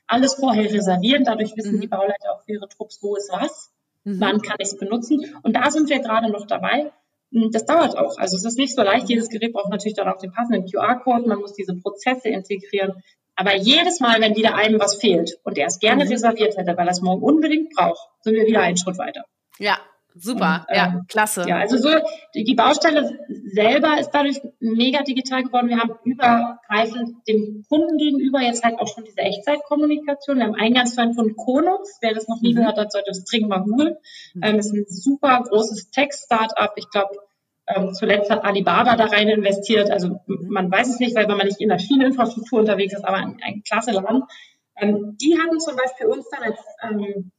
Alles vorher reservieren. Dadurch wissen mhm. die Bauleiter auch für ihre Trupps, wo ist was, mhm. wann kann ich es benutzen. Und da sind wir gerade noch dabei. Hm, das dauert auch. Also es ist nicht so leicht. Jedes Gerät braucht natürlich dann auch den passenden QR-Code. Man muss diese Prozesse integrieren. Aber jedes Mal, wenn wieder einem was fehlt und er es gerne reserviert hätte, weil er es morgen unbedingt braucht, sind wir wieder einen Schritt weiter. Ja, Super, und, ja, ähm, klasse. Ja, also so, die, Baustelle selber ist dadurch mega digital geworden. Wir haben übergreifend dem Kunden gegenüber jetzt halt auch schon diese Echtzeitkommunikation. Wir haben Eingangsfall von Konux. Wer das noch nie mhm. gehört hat, sollte das dringend mal googeln. Mhm. Ähm, ist ein super großes Tech-Startup. Ich glaube, ähm, zuletzt hat Alibaba da rein investiert. Also mhm. man weiß es nicht, weil man nicht in der Schieneninfrastruktur unterwegs ist, aber ein, ein klasse Land. Ähm, die hatten zum Beispiel uns dann als ähm,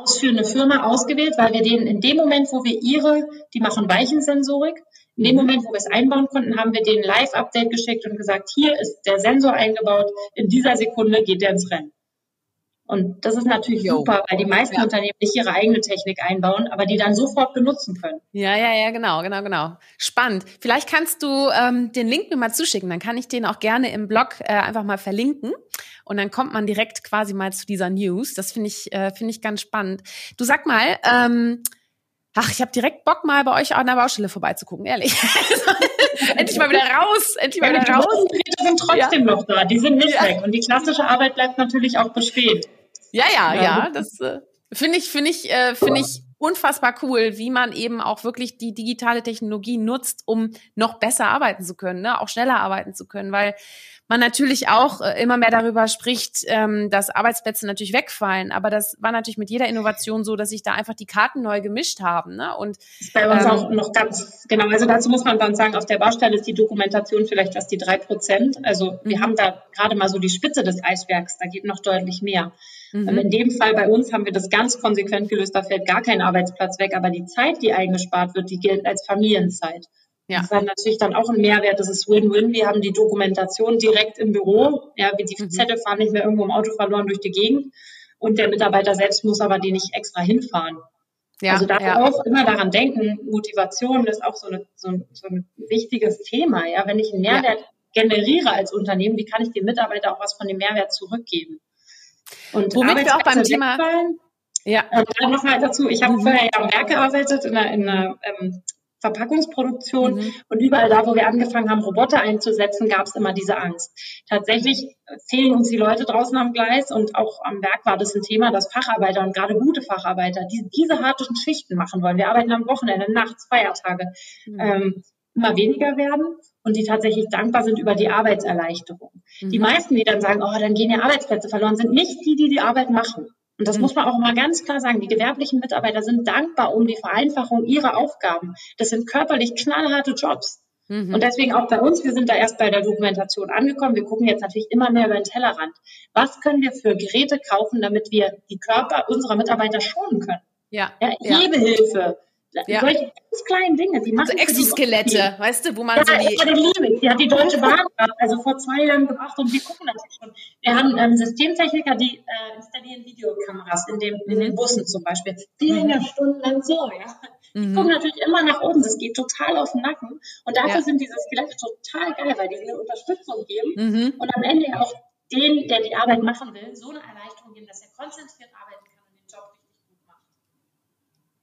ausführende Firma ausgewählt, weil wir denen in dem Moment, wo wir ihre, die machen Weichensensorik, in dem Moment, wo wir es einbauen konnten, haben wir denen Live-Update geschickt und gesagt, hier ist der Sensor eingebaut, in dieser Sekunde geht der ins Rennen. Und das ist natürlich Yo. super, weil die meisten ja. Unternehmen nicht ihre eigene Technik einbauen, aber die dann sofort benutzen können. Ja, ja, ja, genau, genau, genau. Spannend. Vielleicht kannst du ähm, den Link mir mal zuschicken, dann kann ich den auch gerne im Blog äh, einfach mal verlinken. Und dann kommt man direkt quasi mal zu dieser News. Das finde ich, äh, finde ich ganz spannend. Du sag mal, ähm, ach, ich habe direkt Bock mal bei euch an der Baustelle vorbeizugucken, ehrlich. endlich mal wieder raus, endlich mal wieder raus. Die sind trotzdem ja. noch da, die sind nicht ja. weg. Und die klassische Arbeit bleibt natürlich auch bestehen. Ja, ja, ja, das äh, finde ich, finde ich, äh, finde ich unfassbar cool, wie man eben auch wirklich die digitale Technologie nutzt, um noch besser arbeiten zu können, ne? auch schneller arbeiten zu können, weil man natürlich auch äh, immer mehr darüber spricht, ähm, dass Arbeitsplätze natürlich wegfallen. Aber das war natürlich mit jeder Innovation so, dass sich da einfach die Karten neu gemischt haben. Ne? Und das ist bei uns ähm, auch noch ganz genau. Also dazu muss man dann sagen, auf der Baustelle ist die Dokumentation vielleicht erst die drei Prozent. Also wir mhm. haben da gerade mal so die Spitze des Eisbergs. Da geht noch deutlich mehr. Mhm. In dem Fall bei uns haben wir das ganz konsequent gelöst. Da fällt gar kein Arbeitsplatz weg, aber die Zeit, die eingespart wird, die gilt als Familienzeit. Ja. Das ist dann natürlich dann auch ein Mehrwert. Das ist Win-Win. Wir haben die Dokumentation direkt im Büro. Ja, die mhm. Zettel fahren nicht mehr irgendwo im Auto verloren durch die Gegend. Und der Mitarbeiter selbst muss aber die nicht extra hinfahren. Ja, also da ja. auch immer daran denken, Motivation ist auch so, eine, so, ein, so ein wichtiges Thema. Ja, wenn ich einen Mehrwert ja. generiere als Unternehmen, wie kann ich dem Mitarbeiter auch was von dem Mehrwert zurückgeben? Und Womit wir auch beim Thema ja. Und dann noch mal dazu, ich habe mhm. vorher ja am Werk gearbeitet, in einer, in einer ähm, Verpackungsproduktion. Mhm. Und überall da, wo wir angefangen haben, Roboter einzusetzen, gab es immer diese Angst. Tatsächlich fehlen uns die Leute draußen am Gleis und auch am Werk war das ein Thema, dass Facharbeiter und gerade gute Facharbeiter, die diese harten Schichten machen wollen, wir arbeiten am Wochenende, nachts, Feiertage, mhm. ähm, immer weniger werden und die tatsächlich dankbar sind über die Arbeitserleichterung. Mhm. Die meisten, die dann sagen, oh, dann gehen ja Arbeitsplätze verloren, sind nicht die, die die Arbeit machen. Und das muss man auch mal ganz klar sagen. Die gewerblichen Mitarbeiter sind dankbar um die Vereinfachung ihrer Aufgaben. Das sind körperlich knallharte Jobs. Mhm. Und deswegen auch bei uns, wir sind da erst bei der Dokumentation angekommen. Wir gucken jetzt natürlich immer mehr über den Tellerrand. Was können wir für Geräte kaufen, damit wir die Körper unserer Mitarbeiter schonen können? Ja. ja Hebehilfe, ja. Solche ganz kleinen Dinge, die machen. So Exoskelette, weißt du, wo man ja, so die. Ja, die liebe ich. Die hat die Deutsche Bahn also vor zwei Jahren gebracht und wir gucken natürlich schon. Wir haben ähm, Systemtechniker, die äh, installieren Videokameras in, dem, in den Bussen zum Beispiel. Die hängen ja stundenlang so, ja. Die mhm. gucken natürlich immer nach oben, das geht total auf den Nacken. Und dafür ja. sind diese Skelette total geil, weil die eine Unterstützung geben mhm. und am Ende auch den, der die Arbeit machen will, so eine Erleichterung geben, dass er konzentriert arbeitet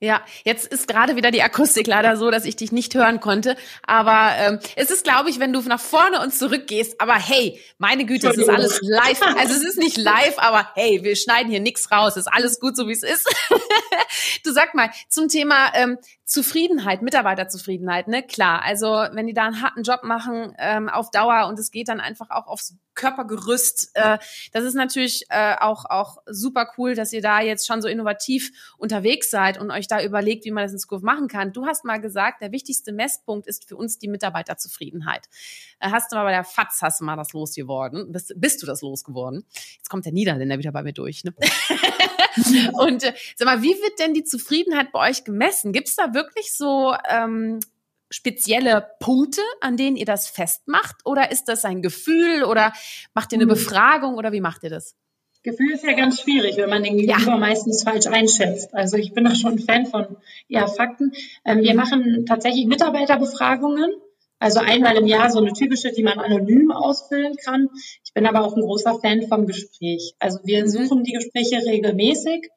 ja, jetzt ist gerade wieder die Akustik leider so, dass ich dich nicht hören konnte. Aber ähm, es ist, glaube ich, wenn du nach vorne und zurück gehst. Aber hey, meine Güte, es ist alles live. Also es ist nicht live, aber hey, wir schneiden hier nichts raus. Es ist alles gut, so wie es ist. du sag mal zum Thema ähm, Zufriedenheit, Mitarbeiterzufriedenheit, ne? Klar, also wenn die da einen harten Job machen ähm, auf Dauer und es geht dann einfach auch aufs Körpergerüst, äh, das ist natürlich äh, auch auch super cool, dass ihr da jetzt schon so innovativ unterwegs seid und euch da überlegt, wie man das in Zukunft machen kann. Du hast mal gesagt, der wichtigste Messpunkt ist für uns die Mitarbeiterzufriedenheit. Äh, hast du mal bei der FATS hast du mal das losgeworden, bist, bist du das losgeworden? Jetzt kommt der Niederländer wieder bei mir durch. Ne? und äh, sag mal, wie wird denn die Zufriedenheit bei euch gemessen? Gibt es da wirklich so ähm, spezielle Punkte, an denen ihr das festmacht? Oder ist das ein Gefühl oder macht ihr eine hm. Befragung oder wie macht ihr das? Gefühl ist ja ganz schwierig, wenn man den Gegenüber ja. meistens falsch einschätzt. Also ich bin da schon ein Fan von ja, Fakten. Ähm, wir machen tatsächlich Mitarbeiterbefragungen. Also einmal im Jahr so eine typische, die man anonym ausfüllen kann. Ich bin aber auch ein großer Fan vom Gespräch. Also wir mhm. suchen die Gespräche regelmäßig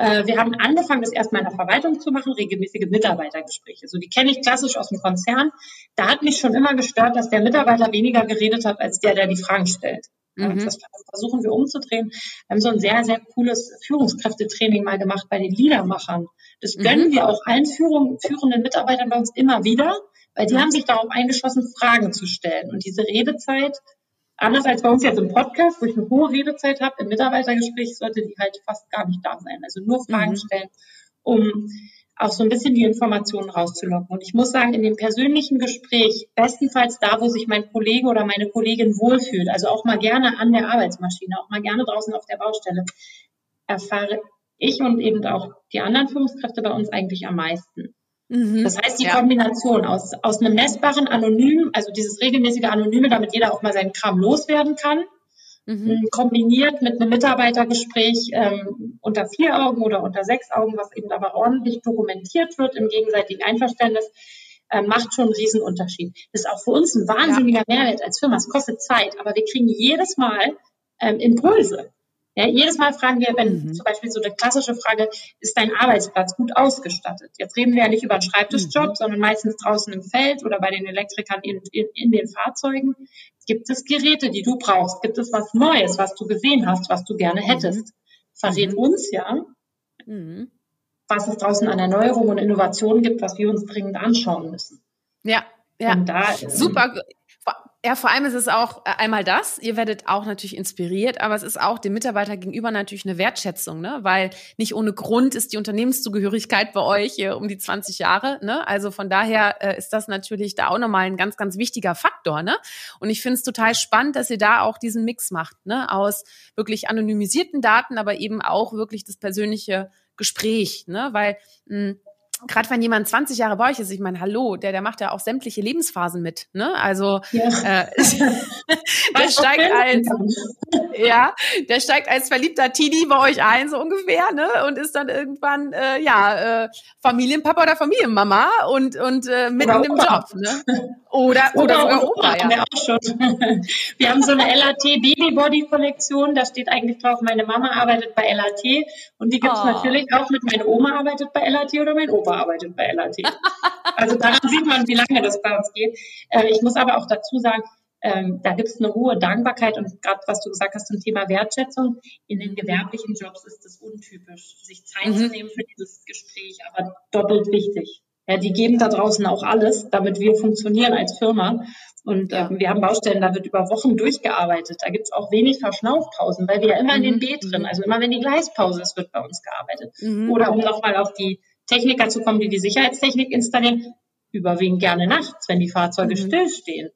äh, wir haben angefangen, das erstmal in der Verwaltung zu machen, regelmäßige Mitarbeitergespräche. So, die kenne ich klassisch aus dem Konzern. Da hat mich schon immer gestört, dass der Mitarbeiter weniger geredet hat, als der, der die Fragen stellt. Mhm. Das versuchen wir umzudrehen. Wir haben so ein sehr, sehr cooles Führungskräftetraining mal gemacht bei den Liedermachern. Das mhm. gönnen wir auch allen führenden Mitarbeitern bei uns immer wieder, weil die haben sich darauf eingeschossen, Fragen zu stellen. Und diese Redezeit Anders als bei uns jetzt im Podcast, wo ich eine hohe Redezeit habe, im Mitarbeitergespräch sollte die halt fast gar nicht da sein. Also nur Fragen mhm. stellen, um auch so ein bisschen die Informationen rauszulocken. Und ich muss sagen, in dem persönlichen Gespräch, bestenfalls da, wo sich mein Kollege oder meine Kollegin wohlfühlt, also auch mal gerne an der Arbeitsmaschine, auch mal gerne draußen auf der Baustelle, erfahre ich und eben auch die anderen Führungskräfte bei uns eigentlich am meisten. Mhm. Das heißt, die ja. Kombination aus, aus einem messbaren Anonym, also dieses regelmäßige Anonyme, damit jeder auch mal seinen Kram loswerden kann, mhm. Ähm, kombiniert mit einem Mitarbeitergespräch ähm, unter vier Augen oder unter sechs Augen, was eben aber ordentlich dokumentiert wird im gegenseitigen Einverständnis, äh, macht schon einen Riesenunterschied. Das ist auch für uns ein wahnsinniger ja. Mehrwert als Firma. Es kostet Zeit, aber wir kriegen jedes Mal ähm, Impulse. Ja, jedes Mal fragen wir, wenn mhm. zum Beispiel so eine klassische Frage, ist dein Arbeitsplatz gut ausgestattet? Jetzt reden wir ja nicht über einen Schreibtischjob, mhm. sondern meistens draußen im Feld oder bei den Elektrikern in, in, in, den Fahrzeugen. Gibt es Geräte, die du brauchst? Gibt es was Neues, was du gesehen hast, was du gerne hättest? Mhm. Verrät uns ja, mhm. was es draußen an Erneuerung und Innovation gibt, was wir uns dringend anschauen müssen. Ja, ja. Da, Super. Ja, vor allem ist es auch äh, einmal das, ihr werdet auch natürlich inspiriert, aber es ist auch dem Mitarbeiter gegenüber natürlich eine Wertschätzung, ne? Weil nicht ohne Grund ist die Unternehmenszugehörigkeit bei euch hier um die 20 Jahre, ne? Also von daher äh, ist das natürlich da auch nochmal ein ganz, ganz wichtiger Faktor, ne? Und ich finde es total spannend, dass ihr da auch diesen Mix macht, ne? Aus wirklich anonymisierten Daten, aber eben auch wirklich das persönliche Gespräch, ne? Weil mh, hm, gerade wenn jemand 20 Jahre bei euch ist, ich meine, hallo, der, der macht ja auch sämtliche Lebensphasen mit, ne? Also ja. äh, der steigt als ja, der steigt als verliebter Teenie bei euch ein, so ungefähr, ne? Und ist dann irgendwann, äh, ja, äh, Familienpapa oder Familienmama und, und äh, mitten im Job, ne? Oder, oder, oder sogar Opa, ja. Wir, auch schon. wir haben so eine LAT Baby Body Kollektion, da steht eigentlich drauf, meine Mama arbeitet bei LAT und die gibt's oh. natürlich auch mit meine Oma arbeitet bei LAT oder mein Opa arbeitet bei LAT. also daran sieht man, wie lange das bei uns geht. Äh, ich muss aber auch dazu sagen, ähm, da gibt es eine hohe Dankbarkeit und gerade was du gesagt hast zum Thema Wertschätzung, in den gewerblichen Jobs ist es untypisch, sich Zeit mhm. zu nehmen für dieses Gespräch, aber doppelt wichtig. Ja, die geben da draußen auch alles, damit wir funktionieren als Firma. Und ähm, wir haben Baustellen, da wird über Wochen durchgearbeitet. Da gibt es auch wenig Verschnaufpausen, weil wir ja immer mhm. in den B drin, also immer wenn die Gleispause ist, wird bei uns gearbeitet. Mhm. Oder um nochmal auf die Techniker zu kommen, die die Sicherheitstechnik installieren, überwiegend gerne nachts, wenn die Fahrzeuge mhm. stillstehen.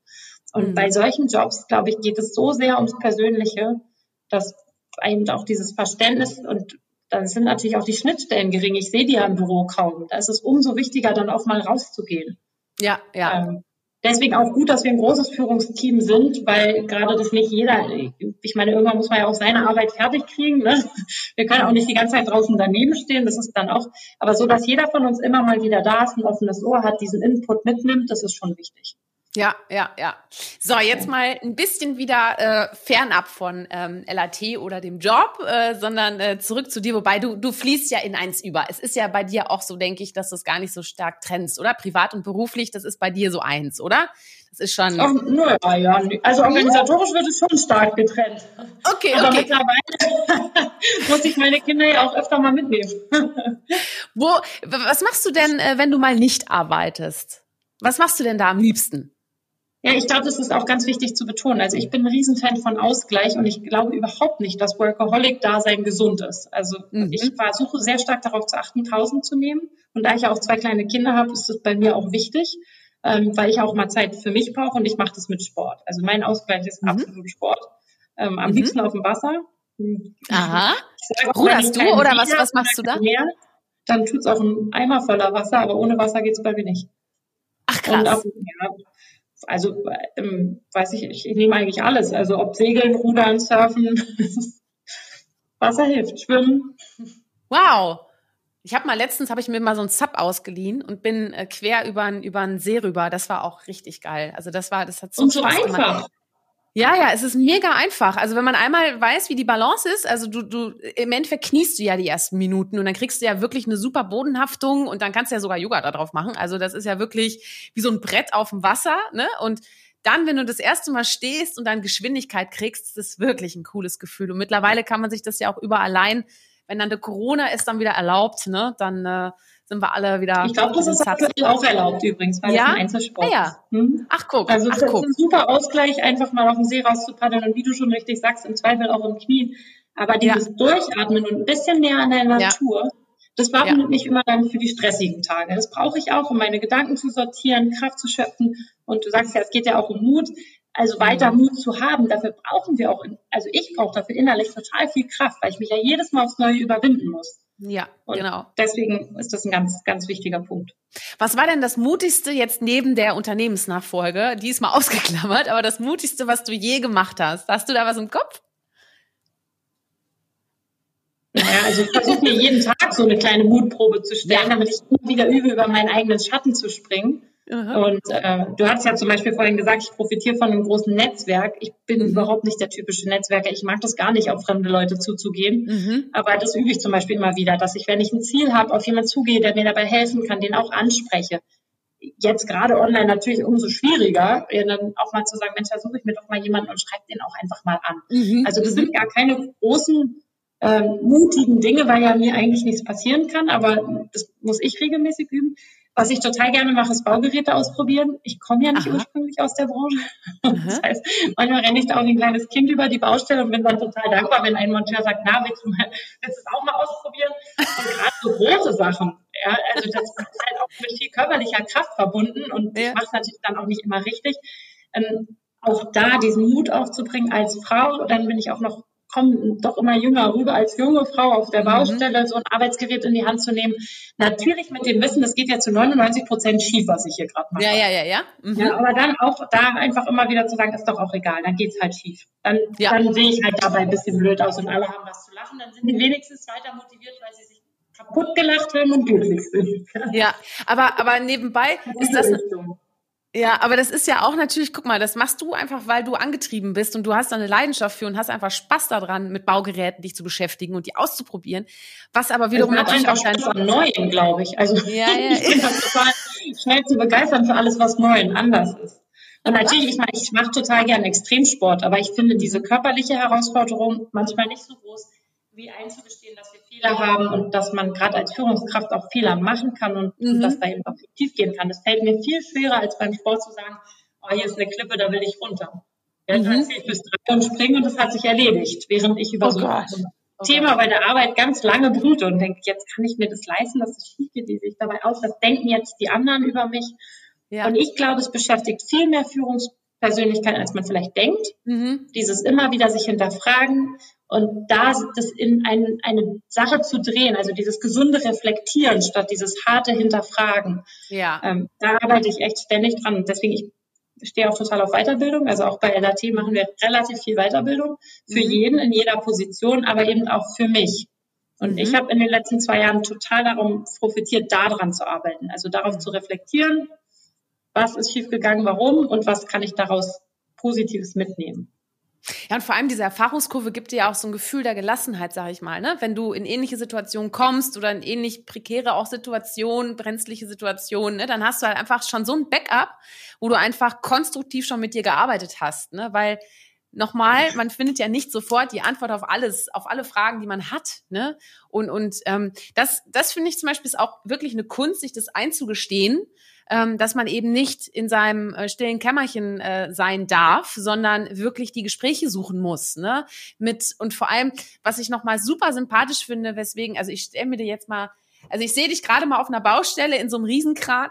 Und mhm. bei solchen Jobs, glaube ich, geht es so sehr ums Persönliche, dass eben auch dieses Verständnis und dann sind natürlich auch die Schnittstellen gering. Ich sehe die ja im Büro kaum. Da ist es umso wichtiger, dann auch mal rauszugehen. Ja, ja. Ähm, deswegen auch gut, dass wir ein großes Führungsteam sind, weil gerade das nicht jeder, ich meine, irgendwann muss man ja auch seine Arbeit fertig kriegen. Ne? Wir können auch nicht die ganze Zeit draußen daneben stehen, das ist dann auch, aber so, dass jeder von uns immer mal wieder da ist, ein offenes Ohr hat, diesen Input mitnimmt, das ist schon wichtig. Ja, ja, ja. So, jetzt mal ein bisschen wieder äh, fernab von ähm, LAT oder dem Job, äh, sondern äh, zurück zu dir, wobei du, du fließt ja in eins über. Es ist ja bei dir auch so, denke ich, dass du es gar nicht so stark trennst, oder? Privat und beruflich, das ist bei dir so eins, oder? Das ist schon. Nur, ja, ja. Also organisatorisch wird es schon stark getrennt. Okay, Aber okay. mittlerweile muss ich meine Kinder ja auch öfter mal mitnehmen. Wo, was machst du denn, äh, wenn du mal nicht arbeitest? Was machst du denn da am liebsten? Ja, ich glaube, das ist auch ganz wichtig zu betonen. Also ich bin ein Riesenfan von Ausgleich und ich glaube überhaupt nicht, dass Workaholic-Dasein gesund ist. Also mhm. ich versuche sehr stark darauf zu achten, Pausen zu nehmen. Und da ich ja auch zwei kleine Kinder habe, ist es bei mir auch wichtig, ähm, weil ich auch mal Zeit für mich brauche und ich mache das mit Sport. Also mein Ausgleich ist mhm. absolut Sport. Ähm, am mhm. liebsten auf dem Wasser. Aha. Ruderst du oder was, was machst du da? Mehr, dann tut's auch ein Eimer voller Wasser, aber ohne Wasser geht's bei mir nicht. Ach krass. Und, ja, also ähm, weiß ich, ich, ich nehme eigentlich alles. Also ob Segeln, Rudern, Surfen, Wasser hilft, Schwimmen. Wow. Ich habe mal letztens habe ich mir mal so ein Sub ausgeliehen und bin äh, quer über über einen See rüber. Das war auch richtig geil. Also das war, das hat so, und so Spaß einfach. Gemacht. Ja, ja, es ist mega einfach. Also wenn man einmal weiß, wie die Balance ist, also du, du, im Endeffekt kniest du ja die ersten Minuten und dann kriegst du ja wirklich eine super Bodenhaftung und dann kannst du ja sogar Yoga da drauf machen. Also das ist ja wirklich wie so ein Brett auf dem Wasser, ne? Und dann, wenn du das erste Mal stehst und dann Geschwindigkeit kriegst, ist das wirklich ein cooles Gefühl. Und mittlerweile kann man sich das ja auch überall allein, wenn dann der Corona ist dann wieder erlaubt, ne? Dann äh, sind wir alle wieder. Ich glaube, das ist aktuell auch erlaubt übrigens, weil ja? das ein Einzelsport ja, ja. Hm? Ach guck. Also ach, das guck. ist ein super Ausgleich, einfach mal auf den See rauszupaddeln und wie du schon richtig sagst, im Zweifel auch im Knie. Aber dieses ja. Durchatmen und ein bisschen mehr an der Natur, das braucht man nicht immer dann für die stressigen Tage. Das brauche ich auch, um meine Gedanken zu sortieren, Kraft zu schöpfen. Und du sagst ja, es geht ja auch um Mut. Also weiter mhm. Mut zu haben, dafür brauchen wir auch, also ich brauche dafür innerlich total viel Kraft, weil ich mich ja jedes Mal aufs Neue überwinden muss. Ja, und genau. Deswegen ist das ein ganz, ganz wichtiger Punkt. Was war denn das Mutigste jetzt neben der Unternehmensnachfolge? Die ist mal ausgeklammert, aber das Mutigste, was du je gemacht hast. Hast du da was im Kopf? Naja, also ich versuche mir jeden Tag so eine kleine Mutprobe zu stellen, ja. damit ich immer wieder übe, über meinen eigenen Schatten zu springen. Aha. Und äh, du hast ja zum Beispiel vorhin gesagt, ich profitiere von einem großen Netzwerk. Ich bin mhm. überhaupt nicht der typische Netzwerker. Ich mag das gar nicht, auf fremde Leute zuzugehen. Mhm. Aber das übe ich zum Beispiel immer wieder, dass ich, wenn ich ein Ziel habe, auf jemanden zugehe, der mir dabei helfen kann, den auch anspreche. Jetzt gerade online natürlich umso schwieriger, dann auch mal zu sagen, Mensch, da suche ich mir doch mal jemanden und schreibe den auch einfach mal an. Mhm. Also das sind gar keine großen äh, mutigen Dinge, weil ja mir eigentlich nichts passieren kann, aber das muss ich regelmäßig üben. Was ich total gerne mache, ist Baugeräte ausprobieren. Ich komme ja nicht Aha. ursprünglich aus der Branche. Das heißt, manchmal renne ich da auch wie ein kleines Kind über die Baustelle und bin dann total dankbar, wenn ein Monteur sagt, na, willst du, mal, willst du es auch mal ausprobieren? Und gerade so große Sachen, ja, also das ist halt auch mit viel körperlicher Kraft verbunden und ja. ich mache es natürlich dann auch nicht immer richtig. Ähm, auch da diesen Mut aufzubringen als Frau, dann bin ich auch noch komme doch immer jünger rüber als junge Frau auf der mhm. Baustelle, so ein Arbeitsgerät in die Hand zu nehmen. Natürlich mit dem Wissen, das geht ja zu 99 Prozent schief, was ich hier gerade mache. Ja, ja, ja, ja. Mhm. ja. Aber dann auch da einfach immer wieder zu sagen, ist doch auch egal, dann geht's halt schief. Dann, ja. dann sehe ich halt dabei ein bisschen blöd aus und alle haben was zu lachen. Dann sind die wenigstens weiter motiviert, weil sie sich kaputt gelacht haben und glücklich sind. Ja, aber, aber nebenbei ist das, ja, aber das ist ja auch natürlich, guck mal, das machst du einfach, weil du angetrieben bist und du hast da eine Leidenschaft für und hast einfach Spaß daran, mit Baugeräten dich zu beschäftigen und die auszuprobieren. Was aber wiederum das natürlich auch Spaß an Neuen, glaube ich. Also ja, ja, ich bin das total schnell zu begeistern für alles, was neu und anders ist. Und natürlich, ich meine, ich mache total gern Extremsport, aber ich finde diese körperliche Herausforderung manchmal nicht so groß, wie einzugestehen, dass Fehler haben und dass man gerade als Führungskraft auch Fehler machen kann und, mhm. dass da eben auch tief gehen kann. Das fällt mir viel schwerer, als beim Sport zu sagen, oh, hier ist eine Klippe, da will ich runter. Ja, mhm. dann ich bis drei und springen und das hat sich erledigt, während ich über oh so ein oh Thema Gott. bei der Arbeit ganz lange brüte und denke, jetzt kann ich mir das leisten, dass es schief geht, wie sich dabei aus, was denken jetzt die anderen über mich? Ja. Und ich glaube, es beschäftigt viel mehr Führungspersönlichkeiten, als man vielleicht denkt. Mhm. Dieses immer wieder sich hinterfragen, und da das in ein, eine Sache zu drehen, also dieses gesunde Reflektieren statt dieses harte Hinterfragen, ja. ähm, da arbeite ich echt ständig dran. Und deswegen, ich stehe auch total auf Weiterbildung. Also auch bei LAT machen wir relativ viel Weiterbildung für mhm. jeden in jeder Position, aber eben auch für mich. Und mhm. ich habe in den letzten zwei Jahren total darum profitiert, daran zu arbeiten. Also darauf zu reflektieren, was ist schiefgegangen, warum und was kann ich daraus Positives mitnehmen. Ja, und vor allem diese Erfahrungskurve gibt dir ja auch so ein Gefühl der Gelassenheit, sag ich mal, ne? Wenn du in ähnliche Situationen kommst oder in ähnlich prekäre auch Situationen, brenzliche Situationen, ne? Dann hast du halt einfach schon so ein Backup, wo du einfach konstruktiv schon mit dir gearbeitet hast, ne? Weil nochmal, man findet ja nicht sofort die Antwort auf alles, auf alle Fragen, die man hat. Ne? Und, und ähm, das, das finde ich zum Beispiel ist auch wirklich eine Kunst, sich das einzugestehen ähm, dass man eben nicht in seinem äh, stillen Kämmerchen äh, sein darf, sondern wirklich die Gespräche suchen muss. Ne? Mit und vor allem, was ich nochmal super sympathisch finde, weswegen, also ich stelle mir dir jetzt mal, also ich sehe dich gerade mal auf einer Baustelle in so einem Riesenkran.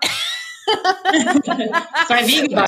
Zwei Wege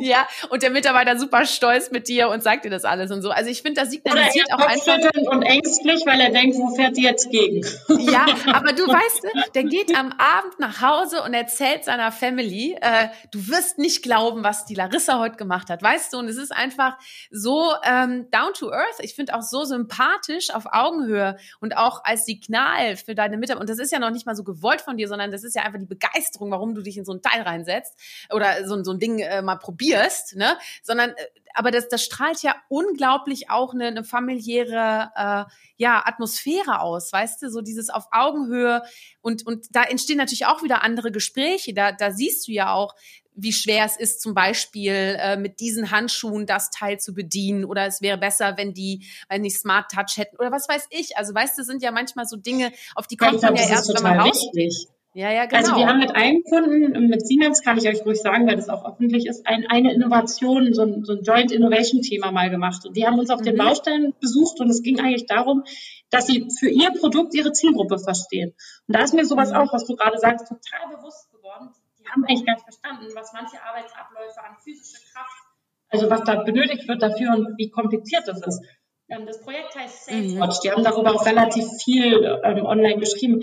Ja, und der Mitarbeiter super stolz mit dir und sagt dir das alles und so. Also ich finde, das signalisiert Oder er auch einfach. und ängstlich, weil er denkt, wo fährt die jetzt gegen? Ja, aber du weißt, der geht am Abend nach Hause und erzählt seiner Family, äh, du wirst nicht glauben, was die Larissa heute gemacht hat, weißt du? Und es ist einfach so ähm, down to earth. Ich finde auch so sympathisch auf Augenhöhe und auch als Signal für deine Mitarbeiter. Und das ist ja noch nicht mal so gewollt von dir, sondern das ist ja einfach die Begeisterung, warum du dich in so ein Teil reinsetzt oder so, so ein Ding äh, mal probierst, ne? Sondern äh, aber das, das strahlt ja unglaublich auch eine, eine familiäre äh, ja, Atmosphäre aus, weißt du, so dieses auf Augenhöhe und, und da entstehen natürlich auch wieder andere Gespräche. Da, da siehst du ja auch, wie schwer es ist, zum Beispiel äh, mit diesen Handschuhen das Teil zu bedienen oder es wäre besser, wenn die, wenn nicht Smart Touch hätten oder was weiß ich. Also weißt du, sind ja manchmal so Dinge, auf die kommt man ja erst, wenn man raus. Wichtig. Ja, ja, genau. Also wir haben mit einem Kunden, mit Siemens kann ich euch ruhig sagen, weil das auch öffentlich ist, ein, eine Innovation, so ein, so ein Joint Innovation Thema mal gemacht. Und die haben uns auf mhm. den Baustellen besucht und es ging eigentlich darum, dass sie für ihr Produkt ihre Zielgruppe verstehen. Und da ist mir sowas mhm. auch, was du gerade sagst, total bewusst geworden. Die haben eigentlich gar nicht verstanden, was manche Arbeitsabläufe an physische Kraft, also was da benötigt wird dafür und wie kompliziert das ist. Ähm, das Projekt heißt SafeWatch. Mhm. Die haben darüber auch relativ viel ähm, online geschrieben.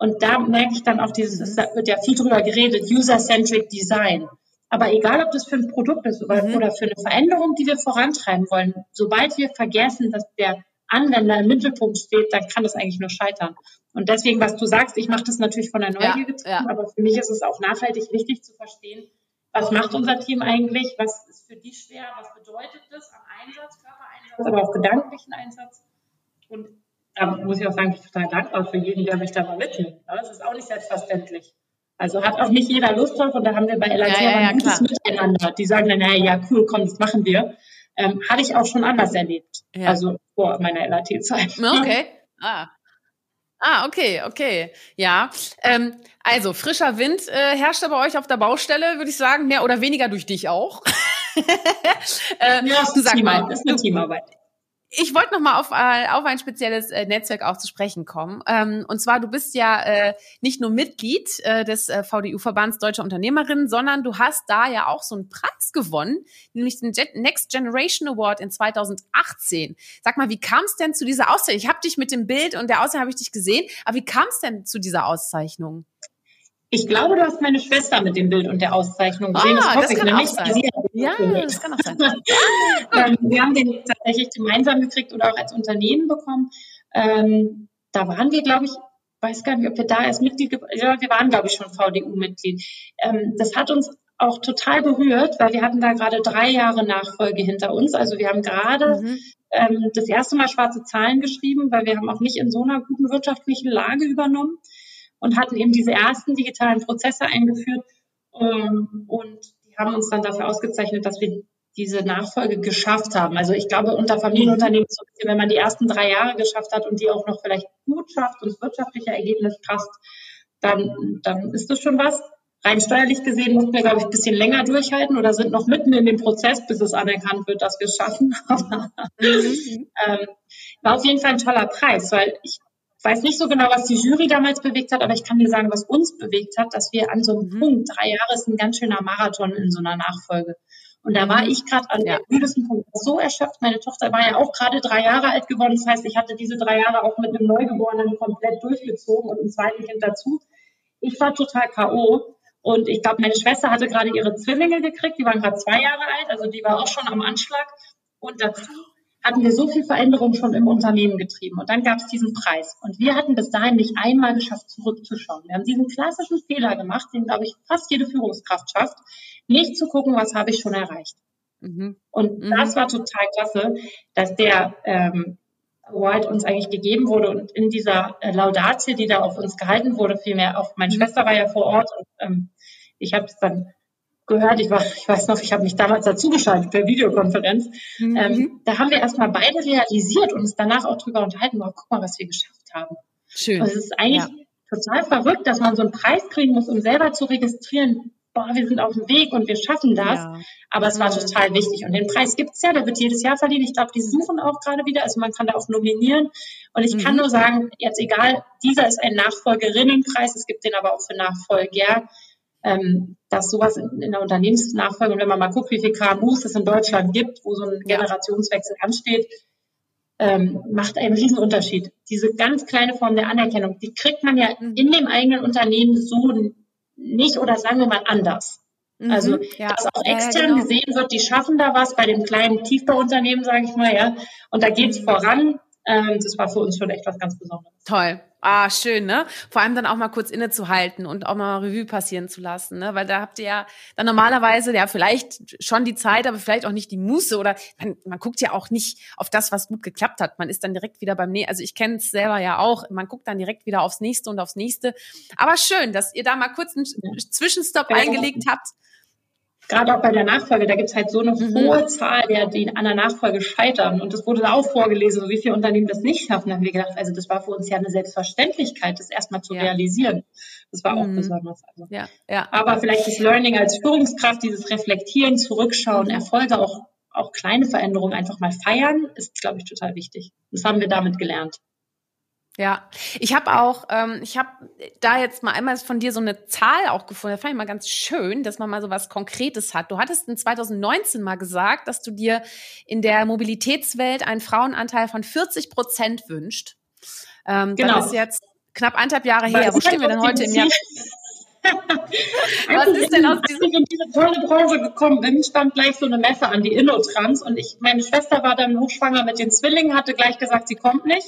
Und da merke ich dann auch dieses, da wird ja viel drüber geredet, User-Centric Design. Aber egal, ob das für ein Produkt ist oder, mhm. oder für eine Veränderung, die wir vorantreiben wollen, sobald wir vergessen, dass der Anwender im Mittelpunkt steht, dann kann das eigentlich nur scheitern. Und deswegen, was du sagst, ich mache das natürlich von der Neugier getrieben, ja, ja. aber für mich ist es auch nachhaltig wichtig zu verstehen, was macht unser Team eigentlich, was ist für die schwer, was bedeutet das am Einsatz, Körpereinsatz, aber auch gedanklichen Einsatz. Und da muss ich auch sagen, ich bin total dankbar für jeden, der mich da mal mitnimmt. Das ist auch nicht selbstverständlich. Also hat auch nicht jeder Lust drauf und da haben wir bei LAT ja, ja, ein gutes klar. Miteinander. Die sagen dann, naja, ja, cool, komm, das machen wir. Ähm, hatte ich auch schon anders erlebt. Ja. Also vor meiner LAT-Zeit. Okay. Ah. Ah, okay, okay. Ja. Ähm, also, frischer Wind äh, herrscht bei euch auf der Baustelle, würde ich sagen, mehr oder weniger durch dich auch. äh, ja, du sag Team, mal, ist eine Teamarbeit. Ich wollte noch mal auf, äh, auf ein spezielles äh, Netzwerk auch zu sprechen kommen. Ähm, und zwar, du bist ja äh, nicht nur Mitglied des VDU-Verbands Deutscher Unternehmerinnen, sondern du hast da ja auch so einen Preis gewonnen, nämlich den Next Generation Award in 2018. Sag mal, wie kam es denn zu dieser Auszeichnung? Ich habe dich mit dem Bild und der Auszeichnung habe ich dich gesehen, aber wie kam es denn zu dieser Auszeichnung? Ich glaube, du hast meine Schwester mit dem Bild und der Auszeichnung gesehen. Ah, das, das kann auch sein. Ja, das kann auch sein. Ähm, wir haben den tatsächlich gemeinsam gekriegt oder auch als Unternehmen bekommen. Ähm, da waren wir, glaube ich, weiß gar nicht, ob wir da erst Mitglied, ja, wir waren, glaube ich, schon VDU-Mitglied. Ähm, das hat uns auch total berührt, weil wir hatten da gerade drei Jahre Nachfolge hinter uns. Also wir haben gerade mhm. ähm, das erste Mal schwarze Zahlen geschrieben, weil wir haben auch nicht in so einer guten wirtschaftlichen Lage übernommen und hatten eben diese ersten digitalen Prozesse eingeführt. Ähm, und die haben uns dann dafür ausgezeichnet, dass wir diese Nachfolge geschafft haben. Also ich glaube, unter Familienunternehmen, wenn man die ersten drei Jahre geschafft hat und die auch noch vielleicht gut schafft und das wirtschaftliche Ergebnis passt, dann, dann ist das schon was. Rein steuerlich gesehen mussten wir, glaube ich, ein bisschen länger durchhalten oder sind noch mitten in dem Prozess, bis es anerkannt wird, dass wir es schaffen. mhm. ähm, war auf jeden Fall ein toller Preis, weil ich weiß nicht so genau, was die Jury damals bewegt hat, aber ich kann dir sagen, was uns bewegt hat, dass wir an so einem mhm. Punkt, drei Jahre ist ein ganz schöner Marathon in so einer Nachfolge. Und da war mhm. ich gerade an ja. dem müdesten Punkt so erschöpft. Meine Tochter war ja auch gerade drei Jahre alt geworden. Das heißt, ich hatte diese drei Jahre auch mit einem Neugeborenen komplett durchgezogen und einem zweiten Kind dazu. Ich war total K.O. Und ich glaube, meine Schwester hatte gerade ihre Zwillinge gekriegt. Die waren gerade zwei Jahre alt. Also die war auch schon am Anschlag. Und dazu hatten wir so viel Veränderung schon im Unternehmen getrieben. Und dann gab es diesen Preis. Und wir hatten bis dahin nicht einmal geschafft, zurückzuschauen. Wir haben diesen klassischen Fehler gemacht, den, glaube ich, fast jede Führungskraft schafft, nicht zu gucken, was habe ich schon erreicht. Mhm. Und mhm. das war total klasse, dass der ähm, Award uns eigentlich gegeben wurde und in dieser äh, Laudatie, die da auf uns gehalten wurde, vielmehr auch meine mhm. Schwester war ja vor Ort und ähm, ich habe es dann gehört. Ich, war, ich weiß noch, ich habe mich damals dazugeschaltet per Videokonferenz. Mhm. Ähm, da haben wir erstmal beide realisiert und uns danach auch drüber unterhalten, boah, guck mal, was wir geschafft haben. Schön. Und es ist eigentlich ja. total verrückt, dass man so einen Preis kriegen muss, um selber zu registrieren, boah, wir sind auf dem Weg und wir schaffen das. Ja. Aber es war total wichtig. Und den Preis gibt's ja, der wird jedes Jahr verliehen. Ich glaube, die suchen auch gerade wieder. Also man kann da auch nominieren. Und ich mhm. kann nur sagen, jetzt egal, dieser ist ein Nachfolgerinnenpreis, es gibt den aber auch für Nachfolger ähm, dass sowas in, in der Unternehmensnachfolge, und wenn man mal guckt, wie viele KMUs es in Deutschland gibt, wo so ein Generationswechsel ansteht, ähm, macht einen riesen Unterschied. Diese ganz kleine Form der Anerkennung, die kriegt man ja mhm. in dem eigenen Unternehmen so nicht oder sagen wir mal anders. Mhm, also, ja. dass auch extern ja, genau. gesehen wird, die schaffen da was bei dem kleinen Tiefbauunternehmen, sage ich mal, ja. Und da geht's mhm. voran. Ähm, das war für uns schon echt was ganz Besonderes. Toll. Ah, schön, ne? Vor allem dann auch mal kurz innezuhalten und auch mal Revue passieren zu lassen, ne? Weil da habt ihr ja dann normalerweise ja vielleicht schon die Zeit, aber vielleicht auch nicht die Muße oder man, man guckt ja auch nicht auf das, was gut geklappt hat. Man ist dann direkt wieder beim nächsten. Also ich kenne es selber ja auch. Man guckt dann direkt wieder aufs nächste und aufs nächste. Aber schön, dass ihr da mal kurz einen Zwischenstopp eingelegt habt gerade auch bei der Nachfolge, da gibt es halt so eine mhm. hohe Zahl der, die an der Nachfolge scheitern. Und das wurde da auch vorgelesen, wie viele Unternehmen das nicht schaffen. Da haben wir gedacht, also das war für uns ja eine Selbstverständlichkeit, das erstmal zu ja. realisieren. Das war auch mhm. besonders. Also. Ja, ja. Aber vielleicht das Learning als Führungskraft, dieses Reflektieren, Zurückschauen, mhm. Erfolge auch, auch kleine Veränderungen einfach mal feiern, ist, glaube ich, total wichtig. Das haben wir damit gelernt. Ja, ich habe auch, ähm, ich habe da jetzt mal einmal von dir so eine Zahl auch gefunden. Das fand ich mal ganz schön, dass man mal so was Konkretes hat. Du hattest in 2019 mal gesagt, dass du dir in der Mobilitätswelt einen Frauenanteil von 40 Prozent wünscht. Ähm, genau. Das ist jetzt knapp anderthalb Jahre her. Wo stehen wir denn heute im Jahr? Was ist denn aus diesem... In diese tolle Branche gekommen bin, stand gleich so eine Messe an, die Innotrans. Und ich, meine Schwester war dann hochschwanger mit den Zwillingen, hatte gleich gesagt, sie kommt nicht.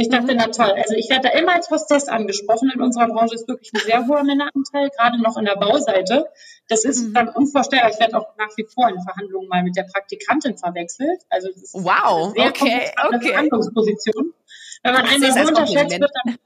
Ich dachte, na toll. Also ich werde da immer als Hostess angesprochen. In unserer Branche ist wirklich ein sehr hoher Männeranteil, gerade noch in der Bauseite. Das ist mhm. dann unvorstellbar. Ich werde auch nach wie vor in Verhandlungen mal mit der Praktikantin verwechselt. Also das ist wow, eine sehr okay, okay. Verhandlungsposition. Wenn man einen so unterschätzt wird, dann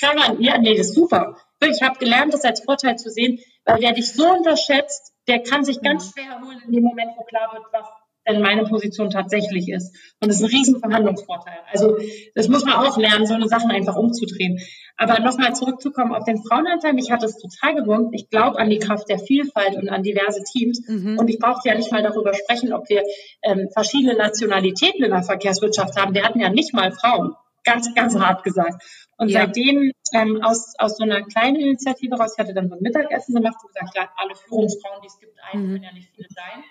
kann man, ja, nee, das ist super. Ich habe gelernt, das als Vorteil zu sehen, weil wer dich so unterschätzt, der kann sich ganz mhm. schwer erholen in dem Moment, wo klar wird, was denn meine Position tatsächlich ist. Und das ist ein riesen Verhandlungsvorteil. Also das muss man auch lernen, so eine Sachen einfach umzudrehen. Aber nochmal zurückzukommen auf den Frauenanteil, mich hat es total gewurmt. Ich glaube an die Kraft der Vielfalt und an diverse Teams. Mhm. Und ich brauchte ja nicht mal darüber sprechen, ob wir ähm, verschiedene Nationalitäten in der Verkehrswirtschaft haben. Wir hatten ja nicht mal Frauen. Ganz, ganz hart gesagt. Und ja. seitdem ähm, aus, aus so einer kleinen Initiative raus, ich hatte dann so ein Mittagessen gemacht und gesagt, ja, alle Führungsfrauen, die es gibt, ein, mhm. können ja nicht viele sein.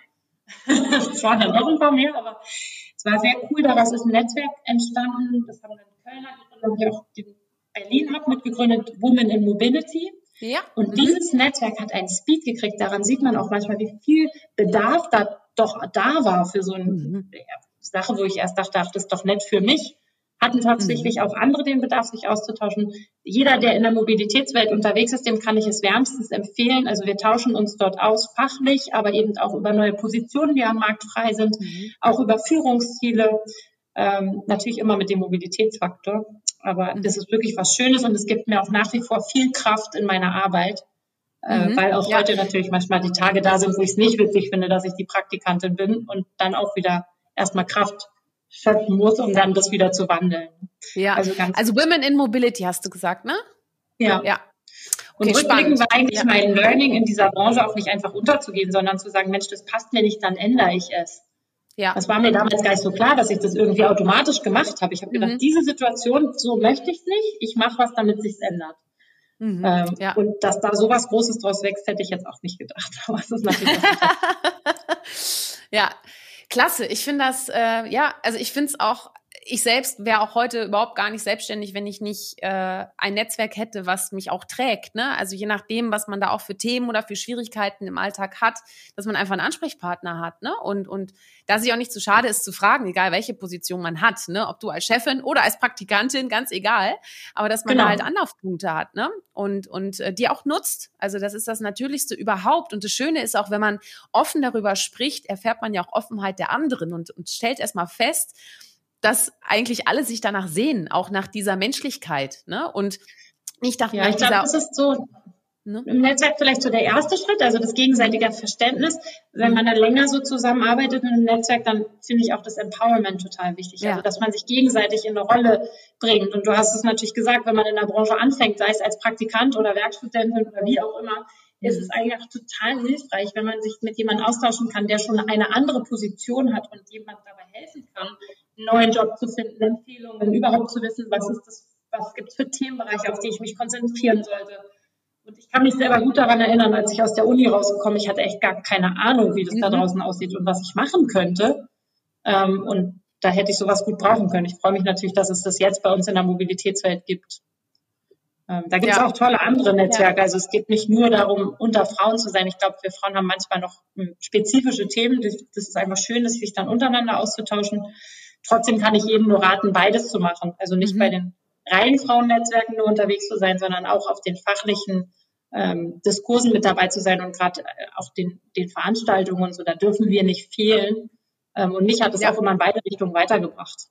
es waren dann noch ein paar mehr, aber es war sehr cool. Daraus ist ein Netzwerk entstanden. Das haben dann Kölner gegründet, ich auch den Berlin Hub mitgegründet, Women in Mobility. Ja. Und mhm. dieses Netzwerk hat einen Speed gekriegt. Daran sieht man auch manchmal, wie viel Bedarf da doch da war für so eine mhm. Sache, wo ich erst dachte, ach, das ist doch nett für mich hatten tatsächlich mhm. auch andere den Bedarf, sich auszutauschen. Jeder, der in der Mobilitätswelt unterwegs ist, dem kann ich es wärmstens empfehlen. Also wir tauschen uns dort aus, fachlich, aber eben auch über neue Positionen, die am Markt frei sind, mhm. auch über Führungsziele, ähm, natürlich immer mit dem Mobilitätsfaktor. Aber mhm. das ist wirklich was Schönes und es gibt mir auch nach wie vor viel Kraft in meiner Arbeit. Äh, mhm. weil auch ja. heute natürlich manchmal die Tage da sind, wo ich es nicht witzig finde, dass ich die Praktikantin bin und dann auch wieder erstmal Kraft schöpfen muss, um dann das wieder zu wandeln. Ja, also, ganz also Women in Mobility hast du gesagt, ne? Ja. ja. Und okay, rückblickend war eigentlich ja. mein Learning in dieser Branche auch nicht einfach unterzugehen, sondern zu sagen, Mensch, das passt mir nicht, dann ändere ich es. Ja. Das war mir damals gar nicht so klar, dass ich das irgendwie automatisch gemacht habe. Ich habe gedacht, mhm. diese Situation, so möchte ich es nicht. Ich mache was, damit sich's ändert. Mhm, ähm, ja. Und dass da so was Großes draus wächst, hätte ich jetzt auch nicht gedacht. Aber es ist natürlich Ja, Klasse, ich finde das, äh, ja, also ich finde es auch, ich selbst wäre auch heute überhaupt gar nicht selbstständig, wenn ich nicht äh, ein Netzwerk hätte, was mich auch trägt. Ne? Also je nachdem, was man da auch für Themen oder für Schwierigkeiten im Alltag hat, dass man einfach einen Ansprechpartner hat. Ne? Und, und da sich auch nicht zu schade ist zu fragen, egal welche Position man hat, ne? ob du als Chefin oder als Praktikantin, ganz egal, aber dass man genau. da halt Anlaufpunkte hat ne? und, und äh, die auch nutzt. Also das ist das Natürlichste überhaupt. Und das Schöne ist auch, wenn man offen darüber spricht, erfährt man ja auch Offenheit der anderen und, und stellt erstmal fest, dass eigentlich alle sich danach sehen, auch nach dieser Menschlichkeit. Ne? Und nicht nach, ja, ich glaube, das ist so ne? im Netzwerk vielleicht so der erste Schritt, also das gegenseitige Verständnis. Wenn man dann länger so zusammenarbeitet in einem Netzwerk, dann finde ich auch das Empowerment total wichtig. Ja. Also dass man sich gegenseitig in eine Rolle bringt. Und du hast es natürlich gesagt, wenn man in der Branche anfängt, sei es als Praktikant oder Werkstudentin oder wie auch immer, ist es eigentlich auch total hilfreich, wenn man sich mit jemandem austauschen kann, der schon eine andere Position hat und jemand dabei helfen kann, einen neuen Job zu finden, Empfehlungen, überhaupt zu wissen, was ist das, was gibt es für Themenbereiche, auf die ich mich konzentrieren sollte. Und ich kann mich selber gut daran erinnern, als ich aus der Uni rausgekommen, ich hatte echt gar keine Ahnung, wie das mhm. da draußen aussieht und was ich machen könnte. Ähm, und da hätte ich sowas gut brauchen können. Ich freue mich natürlich, dass es das jetzt bei uns in der Mobilitätswelt gibt. Ähm, da gibt es ja. auch tolle andere Netzwerke. Ja. Also es geht nicht nur darum, unter Frauen zu sein. Ich glaube, wir Frauen haben manchmal noch hm, spezifische Themen. Das, das ist einfach schön, sich dann untereinander auszutauschen. Trotzdem kann ich jedem nur raten, beides zu machen. Also nicht mhm. bei den reinen Frauennetzwerken nur unterwegs zu sein, sondern auch auf den fachlichen ähm, Diskursen mit dabei zu sein und gerade äh, auch den, den Veranstaltungen und so. Da dürfen wir nicht fehlen. Ähm, und mich hat es ja. auch immer in beide Richtungen weitergebracht.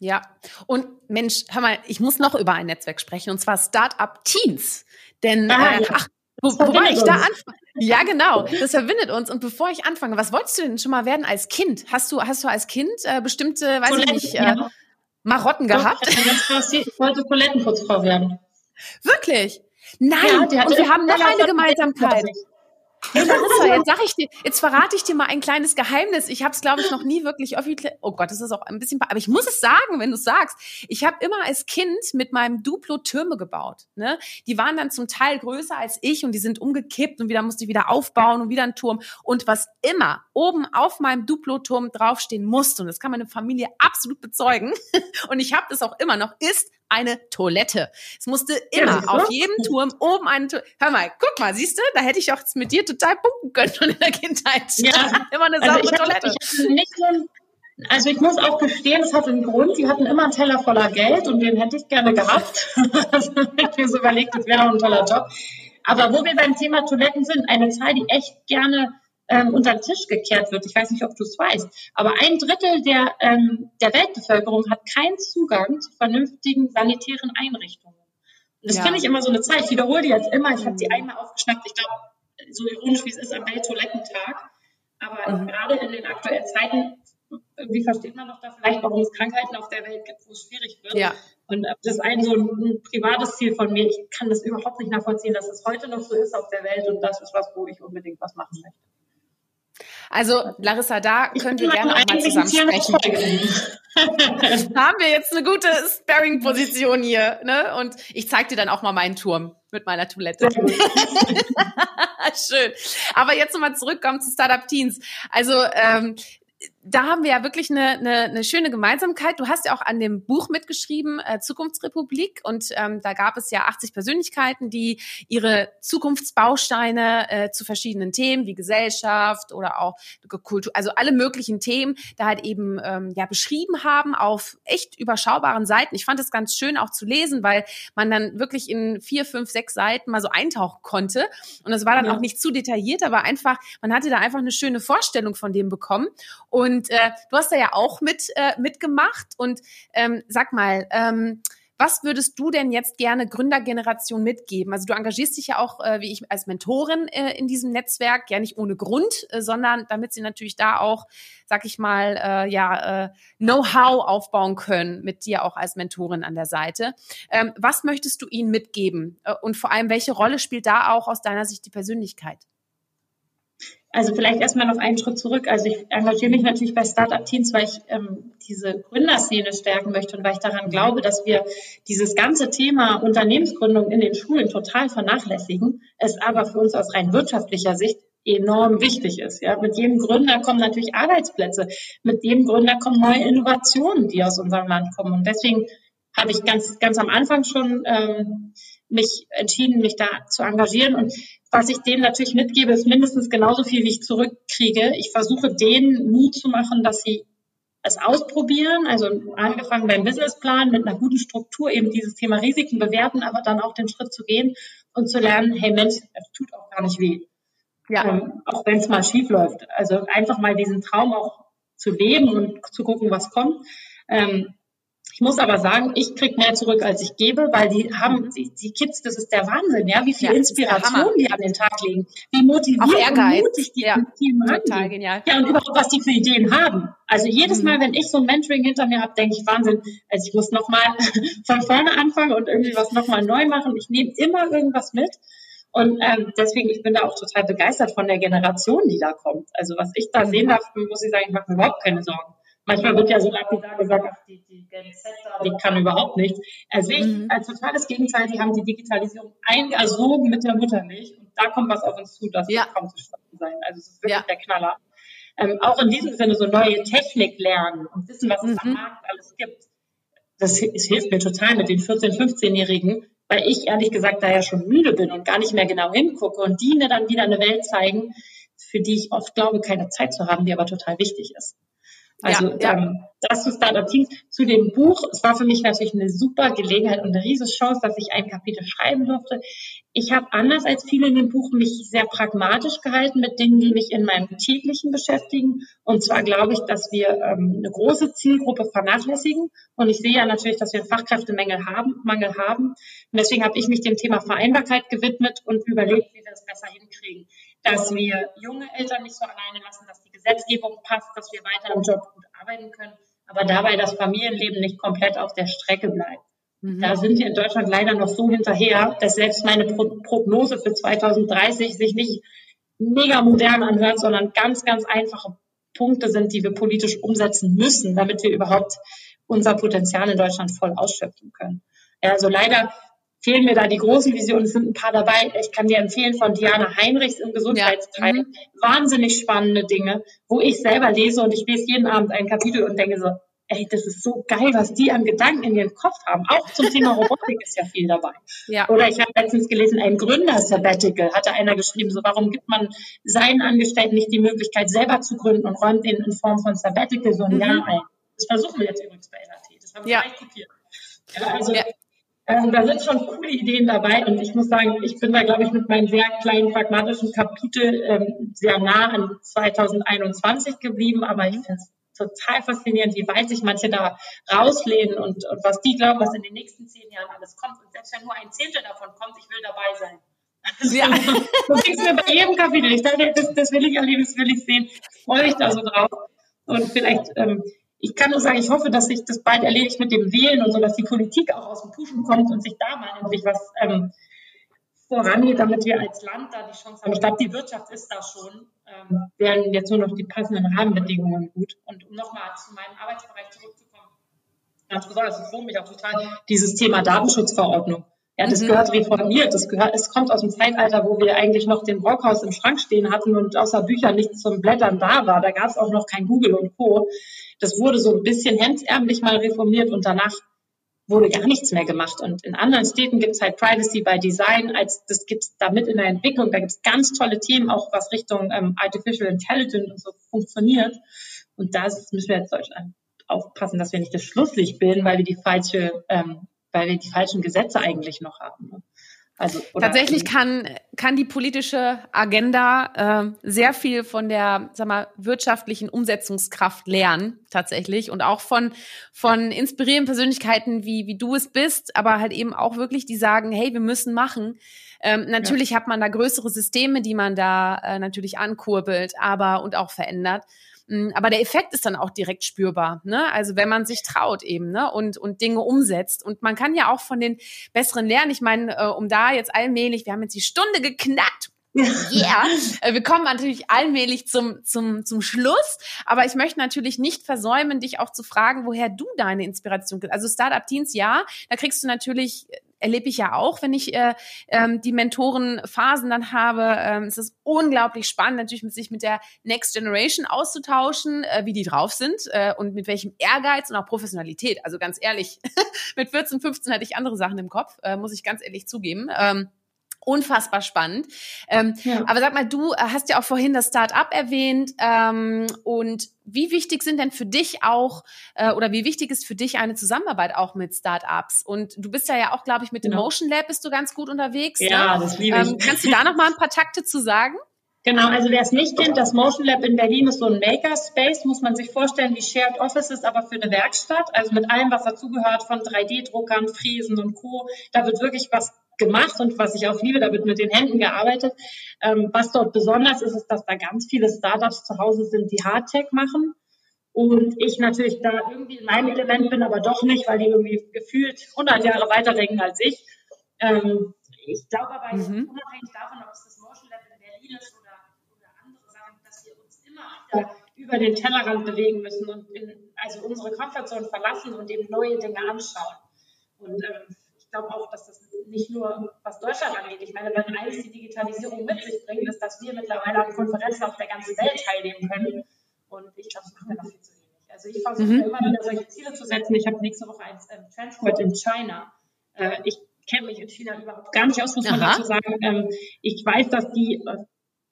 Ja, und Mensch, hör mal, ich muss noch über ein Netzwerk sprechen, und zwar Startup Teens. Denn, ah, äh, ja. ach, wo, wobei ich da anfange. Ja, genau. Das verbindet uns. Und bevor ich anfange, was wolltest du denn schon mal werden als Kind? Hast du, hast du als Kind äh, bestimmte, weiß Toiletten, ich nicht, äh, ja. Marotten gehabt? Ich wollte Toilettenputzfrau werden. Wirklich? Nein. Ja, und wir haben noch eine Gemeinsamkeit. Larissa, jetzt sag ich dir, jetzt verrate ich dir mal ein kleines Geheimnis. Ich habe es, glaube ich, noch nie wirklich offiziell. Oh Gott, das ist auch ein bisschen, aber ich muss es sagen, wenn du es sagst. Ich habe immer als Kind mit meinem Duplo Türme gebaut. Ne? Die waren dann zum Teil größer als ich und die sind umgekippt und wieder musste ich wieder aufbauen und wieder ein Turm. Und was immer oben auf meinem Duplo-Turm draufstehen musste, und das kann meine Familie absolut bezeugen, und ich habe das auch immer noch, ist eine Toilette. Es musste immer ja, auf jedem Turm oben eine Toilette. Hör mal, guck mal, siehst du, da hätte ich auch mit dir total punkten können schon in der Kindheit. Ja. immer eine saubere also Toilette. Ich nicht so also ich muss auch gestehen, es hat einen Grund. Die hatten immer einen Teller voller Geld und den hätte ich gerne gehabt. also ich mir so überlegt, das wäre auch ein toller Job. Aber wo wir beim Thema Toiletten sind, eine Zahl, die echt gerne ähm, unter den Tisch gekehrt wird. Ich weiß nicht, ob du es weißt, aber ein Drittel der, ähm, der Weltbevölkerung hat keinen Zugang zu vernünftigen sanitären Einrichtungen. Und das ja. finde ich immer so eine Zahl. Ich wiederhole die jetzt immer. Ich habe die einmal aufgeschnappt. Ich glaube, so ironisch wie es ist, am Welttoilettentag. Aber mhm. gerade in den aktuellen Zeiten irgendwie versteht man doch da vielleicht, warum es Krankheiten auf der Welt gibt, wo es schwierig wird. Ja. Und das ist ein so ein, privates Ziel von mir. Ich kann das überhaupt nicht nachvollziehen, dass es heute noch so ist auf der Welt und das ist was, wo ich unbedingt was machen möchte. Also Larissa, da können wir gerne auch mal zusammen sprechen. haben wir jetzt eine gute Sparring-Position hier, ne? Und ich zeige dir dann auch mal meinen Turm mit meiner Toilette. Schön. Aber jetzt nochmal zurückkommen zu Startup Teens. Also ähm, da haben wir ja wirklich eine, eine, eine schöne Gemeinsamkeit. Du hast ja auch an dem Buch mitgeschrieben, äh, Zukunftsrepublik, und ähm, da gab es ja 80 Persönlichkeiten, die ihre Zukunftsbausteine äh, zu verschiedenen Themen wie Gesellschaft oder auch Kultur, also alle möglichen Themen, da halt eben ähm, ja beschrieben haben auf echt überschaubaren Seiten. Ich fand es ganz schön auch zu lesen, weil man dann wirklich in vier, fünf, sechs Seiten mal so eintauchen konnte. Und das war dann ja. auch nicht zu detailliert, aber einfach, man hatte da einfach eine schöne Vorstellung von dem bekommen. Und äh, du hast da ja auch mit äh, mitgemacht. Und ähm, sag mal, ähm, was würdest du denn jetzt gerne Gründergeneration mitgeben? Also du engagierst dich ja auch, äh, wie ich, als Mentorin äh, in diesem Netzwerk, ja nicht ohne Grund, äh, sondern damit sie natürlich da auch, sag ich mal, äh, ja, äh, Know-how aufbauen können mit dir auch als Mentorin an der Seite. Ähm, was möchtest du ihnen mitgeben? Äh, und vor allem, welche Rolle spielt da auch aus deiner Sicht die Persönlichkeit? Also vielleicht erstmal noch einen Schritt zurück. Also ich engagiere mich natürlich bei Startup-Teams, weil ich ähm, diese Gründerszene stärken möchte und weil ich daran glaube, dass wir dieses ganze Thema Unternehmensgründung in den Schulen total vernachlässigen, es aber für uns aus rein wirtschaftlicher Sicht enorm wichtig ist. Ja, mit jedem Gründer kommen natürlich Arbeitsplätze, mit jedem Gründer kommen neue Innovationen, die aus unserem Land kommen. Und deswegen habe ich ganz ganz am Anfang schon ähm, mich entschieden, mich da zu engagieren. Und was ich denen natürlich mitgebe, ist mindestens genauso viel, wie ich zurückkriege. Ich versuche denen Mut zu machen, dass sie es ausprobieren, also angefangen beim Businessplan mit einer guten Struktur, eben dieses Thema Risiken bewerten, aber dann auch den Schritt zu gehen und zu lernen, hey Mensch, es tut auch gar nicht weh. Ja. Ähm, auch wenn es mal schief läuft. Also einfach mal diesen Traum auch zu leben und zu gucken, was kommt. Ähm, ich muss aber sagen, ich kriege mehr zurück, als ich gebe, weil die haben, die, die Kids, das ist der Wahnsinn, ja, wie viel ja, Inspiration die an den Tag legen, wie motiviert und mutig die ja, im Team total genial. Ja, und überhaupt, was die für Ideen haben. Also jedes mhm. Mal, wenn ich so ein Mentoring hinter mir habe, denke ich, Wahnsinn, also ich muss nochmal von vorne anfangen und irgendwie was nochmal neu machen. Ich nehme immer irgendwas mit. Und ähm, deswegen, ich bin da auch total begeistert von der Generation, die da kommt. Also was ich da sehen darf, muss ich sagen, ich mache mir überhaupt keine Sorgen. Manchmal wird ja so lapidar gesagt, ach, die, die Gen Z, die kann überhaupt nichts. Also ich mhm. als totales Gegenteil, die haben die Digitalisierung eingesogen mit der Muttermilch und da kommt was auf uns zu, das ja. kaum zu schaffen sein. Also es ist wirklich ja. der Knaller. Ähm, auch in diesem Sinne so neue Technik lernen und wissen, was es mhm. am Markt alles gibt. Das, das hilft mir total mit den 14-, 15-Jährigen, weil ich ehrlich gesagt da ja schon müde bin und gar nicht mehr genau hingucke und die mir dann wieder eine Welt zeigen, für die ich oft glaube, keine Zeit zu haben, die aber total wichtig ist. Also ja, ja. Ähm, das zu Startup Teams. Zu dem Buch, es war für mich natürlich eine super Gelegenheit und eine riesige Chance, dass ich ein Kapitel schreiben durfte. Ich habe anders als viele in dem Buch mich sehr pragmatisch gehalten mit Dingen, die mich in meinem täglichen beschäftigen. Und zwar glaube ich, dass wir ähm, eine große Zielgruppe vernachlässigen. Und ich sehe ja natürlich, dass wir einen Fachkräftemangel haben. Mangel haben. Und deswegen habe ich mich dem Thema Vereinbarkeit gewidmet und überlegt, wie wir das besser hinkriegen. Dass wir junge Eltern nicht so alleine lassen, dass die Gesetzgebung passt, dass wir weiter im Job gut arbeiten können, aber dabei das Familienleben nicht komplett auf der Strecke bleibt. Mhm. Da sind wir in Deutschland leider noch so hinterher, dass selbst meine Pro Prognose für 2030 sich nicht mega modern anhört, sondern ganz, ganz einfache Punkte sind, die wir politisch umsetzen müssen, damit wir überhaupt unser Potenzial in Deutschland voll ausschöpfen können. Also leider fehlen mir da die großen Visionen. Es sind ein paar dabei. Ich kann dir empfehlen von Diana Heinrichs im Gesundheitsteil. Ja. Mhm. Wahnsinnig spannende Dinge, wo ich selber lese und ich lese jeden Abend ein Kapitel und denke so, ey, das ist so geil, was die an Gedanken in ihrem Kopf haben. Auch zum Thema Robotik ist ja viel dabei. Ja. Oder ich habe letztens gelesen, ein Gründer-Sabbatical hatte einer geschrieben, so warum gibt man seinen Angestellten nicht die Möglichkeit, selber zu gründen und räumt ihnen in Form von Sabbatical so ein mhm. Jahr ein. Das versuchen wir jetzt übrigens bei LAT. Das haben wir ja. kopiert. Ja, also ja. Ähm, da sind schon coole Ideen dabei und ich muss sagen, ich bin da, glaube ich, mit meinem sehr kleinen pragmatischen Kapitel ähm, sehr nah an 2021 geblieben, aber ich finde es total faszinierend, wie weit sich manche da rauslehnen und, und was die glauben, was in den nächsten zehn Jahren alles kommt. Und selbst wenn nur ein Zehntel davon kommt, ich will dabei sein. Ja. so ging mir bei jedem Kapitel. Ich dachte, das, das will ich erleben, das will ich sehen. Freue ich da so drauf. Und vielleicht, ähm, ich kann nur sagen, ich hoffe, dass sich das bald erledigt mit dem Wählen und so, dass die Politik auch aus dem Puschen kommt und sich da mal endlich was ähm, vorangeht, damit wir als Land da die Chance haben. Ich glaube, die Wirtschaft ist da schon. Ähm, wären jetzt nur noch die passenden Rahmenbedingungen gut. Und um nochmal zu meinem Arbeitsbereich zurückzukommen, ganz besonders, es wurmt mich auch total dieses Thema Datenschutzverordnung. Ja, das mhm. gehört reformiert. Das gehört, es kommt aus dem Zeitalter, wo wir eigentlich noch den Brockhaus im Schrank stehen hatten und außer Büchern nichts zum Blättern da war. Da gab es auch noch kein Google und Co. Das wurde so ein bisschen hemdsärmlich mal reformiert und danach wurde gar nichts mehr gemacht. Und in anderen Städten gibt es halt Privacy by Design, als das gibt es da mit in der Entwicklung. Da gibt es ganz tolle Themen, auch was Richtung ähm, Artificial Intelligence und so funktioniert. Und da müssen wir jetzt Deutschland aufpassen, dass wir nicht das Schlusslicht bilden, weil wir die falsche ähm, weil wir die falschen Gesetze eigentlich noch haben. Ne? Also, Tatsächlich kann, kann die politische Agenda äh, sehr viel von der sag mal, wirtschaftlichen Umsetzungskraft lernen, tatsächlich. Und auch von, von inspirierenden Persönlichkeiten, wie, wie du es bist, aber halt eben auch wirklich, die sagen, hey, wir müssen machen. Ähm, natürlich ja. hat man da größere Systeme, die man da äh, natürlich ankurbelt, aber und auch verändert. Mm, aber der Effekt ist dann auch direkt spürbar. Ne? Also wenn man sich traut eben ne? und, und Dinge umsetzt. Und man kann ja auch von den Besseren lernen. Ich meine, äh, um da jetzt allmählich, wir haben jetzt die Stunde geknackt. Yeah. Äh, wir kommen natürlich allmählich zum, zum, zum Schluss. Aber ich möchte natürlich nicht versäumen, dich auch zu fragen, woher du deine Inspiration kriegst. Also Startup Teens, ja, da kriegst du natürlich erlebe ich ja auch, wenn ich äh, ähm, die Mentorenphasen dann habe. Ähm, es ist unglaublich spannend, natürlich mit sich mit der Next Generation auszutauschen, äh, wie die drauf sind äh, und mit welchem Ehrgeiz und auch Professionalität. Also ganz ehrlich, mit 14, 15 hatte ich andere Sachen im Kopf, äh, muss ich ganz ehrlich zugeben. Ähm, unfassbar spannend. Ähm, ja. Aber sag mal, du hast ja auch vorhin das Start-up erwähnt. Ähm, und wie wichtig sind denn für dich auch, äh, oder wie wichtig ist für dich eine Zusammenarbeit auch mit Start-ups? Und du bist ja ja auch, glaube ich, mit dem genau. Motion Lab bist du ganz gut unterwegs. Ja, ne? das liebe ich. Ähm, kannst du da noch mal ein paar Takte zu sagen? Genau, also wer es nicht kennt, das Motion Lab in Berlin ist so ein Makerspace, muss man sich vorstellen, wie Shared Offices, aber für eine Werkstatt, also mit allem, was dazugehört, von 3D-Druckern, Friesen und Co. Da wird wirklich was gemacht und was ich auch liebe, da wird mit den Händen gearbeitet. Ähm, was dort besonders ist, ist, dass da ganz viele Startups zu Hause sind, die Hardtech machen. Und ich natürlich da irgendwie in meinem Element bin, aber doch nicht, weil die irgendwie gefühlt 100 Jahre weiterdenken als ich. Ähm, ich glaube aber, mhm. unabhängig davon, ob es das Motion Lab in Berlin ist wieder über den Tellerrand bewegen müssen und in, also unsere Komfortzone verlassen und eben neue Dinge anschauen. Und ähm, glaube auch, dass das nicht nur was Deutschland angeht. Ich meine, wenn eins die Digitalisierung mit sich bringt, ist, dass wir mittlerweile an Konferenzen auf der ganzen Welt teilnehmen können. Und ich glaube, das machen wir noch viel zu wenig. Also ich versuche mhm. immer wieder solche Ziele zu setzen. Ich habe nächste Woche ein ähm, Transport in China. Äh, ich kenne mich in China überhaupt gar nicht aus, muss man dazu sagen. Ähm, ich weiß, dass die äh,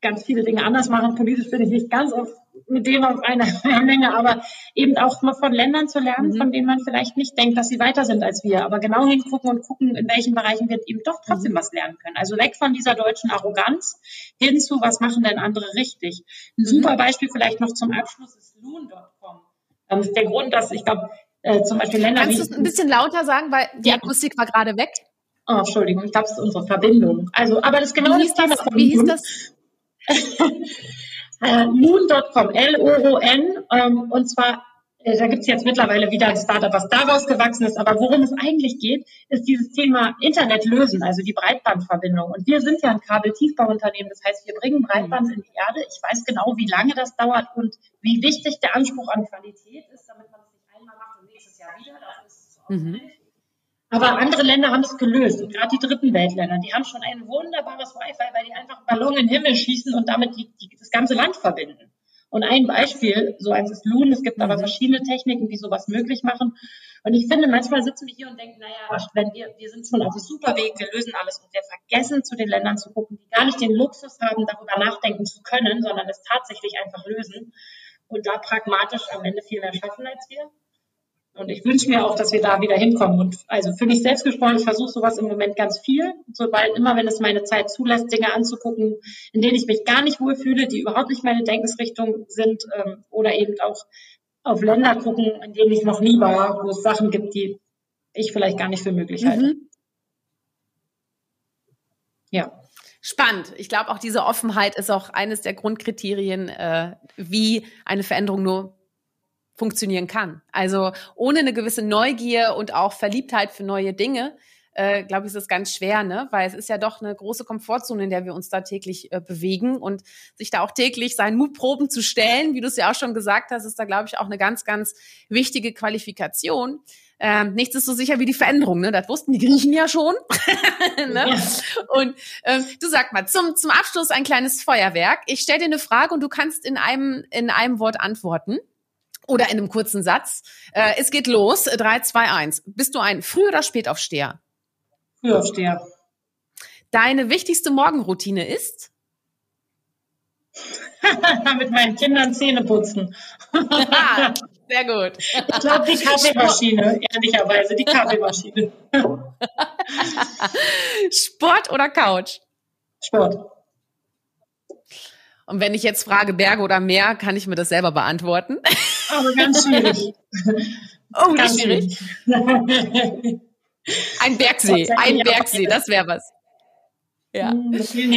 ganz viele Dinge anders machen. Politisch bin ich nicht ganz auf, mit dem auf einer Menge, aber eben auch mal von Ländern zu lernen, mhm. von denen man vielleicht nicht denkt, dass sie weiter sind als wir, aber genau hingucken und gucken, in welchen Bereichen wir eben doch trotzdem mhm. was lernen können. Also weg von dieser deutschen Arroganz hin zu, was machen denn andere richtig. Ein mhm. super Beispiel vielleicht noch zum Abschluss ist loon.com. Das ist der Grund, dass ich glaube, äh, zum Beispiel Länder. Kannst du es ein bisschen lauter sagen, weil die Akustik war gerade weg? Oh, Entschuldigung, ich glaube, es ist unsere Verbindung. Also, aber das ist genau wie das Thema. Wie hieß das? äh, Loon.com, L-O-O-N. Ähm, und zwar, äh, da gibt es jetzt mittlerweile wieder ein Startup, was daraus gewachsen ist. Aber worum es eigentlich geht, ist dieses Thema Internet lösen, also die Breitbandverbindung. Und wir sind ja ein Kabeltiefbauunternehmen. Das heißt, wir bringen Breitband in die Erde. Ich weiß genau, wie lange das dauert und wie wichtig der Anspruch an Qualität ist, damit man es nicht einmal macht und nächstes Jahr wieder. Dafür ist es zu aufwendig. Mhm. Aber andere Länder haben es gelöst. Und gerade die dritten Weltländer, die haben schon ein wunderbares Wi-Fi, weil die einfach einen Ballon in den Himmel schießen und damit die, die, das ganze Land verbinden. Und ein Beispiel, so eins ist Loon, es gibt aber mhm. verschiedene Techniken, die sowas möglich machen. Und ich finde, manchmal sitzen wir hier und denken, naja, wenn wir, wir sind schon auf dem super Weg, wir lösen alles und wir vergessen zu den Ländern zu gucken, die gar nicht den Luxus haben, darüber nachdenken zu können, sondern es tatsächlich einfach lösen und da pragmatisch am Ende viel mehr schaffen als wir. Und ich wünsche mir auch, dass wir da wieder hinkommen. Und also für mich selbst gesprochen, ich versuche sowas im Moment ganz viel, sobald immer, wenn es meine Zeit zulässt, Dinge anzugucken, in denen ich mich gar nicht wohlfühle, die überhaupt nicht meine Denkensrichtung sind, ähm, oder eben auch auf Länder gucken, in denen ich noch nie war, wo es Sachen gibt, die ich vielleicht gar nicht für möglich halte. Mhm. Ja. Spannend. Ich glaube, auch diese Offenheit ist auch eines der Grundkriterien, äh, wie eine Veränderung nur funktionieren kann. Also ohne eine gewisse Neugier und auch Verliebtheit für neue Dinge, äh, glaube ich, ist es ganz schwer, ne? Weil es ist ja doch eine große Komfortzone, in der wir uns da täglich äh, bewegen und sich da auch täglich seinen Mutproben zu stellen, wie du es ja auch schon gesagt hast, ist da, glaube ich, auch eine ganz, ganz wichtige Qualifikation. Ähm, nichts ist so sicher wie die Veränderung, ne? Das wussten die Griechen ja schon. ne? Ja. Und ähm, du sag mal, zum, zum Abschluss ein kleines Feuerwerk. Ich stelle dir eine Frage und du kannst in einem, in einem Wort antworten. Oder in einem kurzen Satz. Äh, es geht los. 3, 2, 1. Bist du ein Früh- oder Spätaufsteher? Frühaufsteher. Deine wichtigste Morgenroutine ist? Mit meinen Kindern Zähne putzen. Sehr gut. Ich glaube, die Kaffeemaschine, ehrlicherweise, die Kaffeemaschine. Sport oder Couch? Sport. Und wenn ich jetzt frage Berge oder Meer, kann ich mir das selber beantworten? Aber ganz schwierig. Oh, ganz schwierig. Ein Bergsee, ein Bergsee, das wäre was. Ja. Hm,